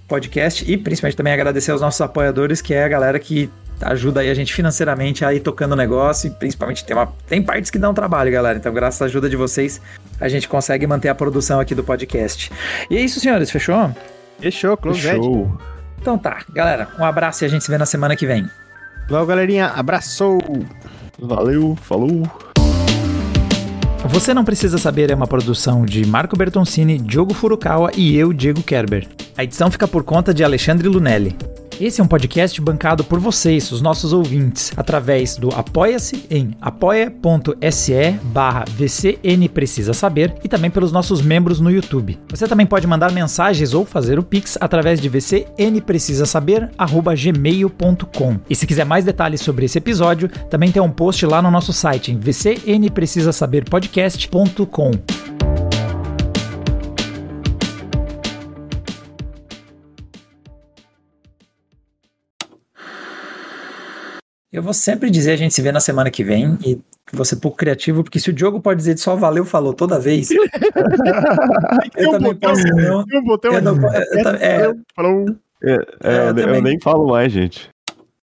podcast e principalmente também agradecer aos nossos apoiadores, que é a galera que ajuda aí a gente financeiramente a ir tocando o negócio e principalmente tem, uma, tem partes que dão trabalho, galera. Então, graças à ajuda de vocês, a gente consegue manter a produção aqui do podcast. E é isso, senhores, fechou? Fechou, close Ed. Então tá, galera, um abraço e a gente se vê na semana que vem. Valeu, galerinha. Abraçou. Valeu, falou. Você Não Precisa Saber é uma produção de Marco Bertoncini, Diogo Furukawa e eu, Diego Kerber. A edição fica por conta de Alexandre Lunelli. Esse é um podcast bancado por vocês, os nossos ouvintes, através do Apoia-se em apoia.se barra VCN Precisa Saber e também pelos nossos membros no YouTube. Você também pode mandar mensagens ou fazer o Pix através de vcnprecisasaber.gmail.com. E se quiser mais detalhes sobre esse episódio, também tem um post lá no nosso site em vcnprecisasaberpodcast.com. Eu vou sempre dizer a gente se vê na semana que vem e vou ser pouco criativo, porque se o Diogo pode dizer só valeu, falou toda vez, eu um também posso não. Eu botei Eu não- eu- eu- é. É, é, É, eu eu, ne- eu nem falo mais, gente.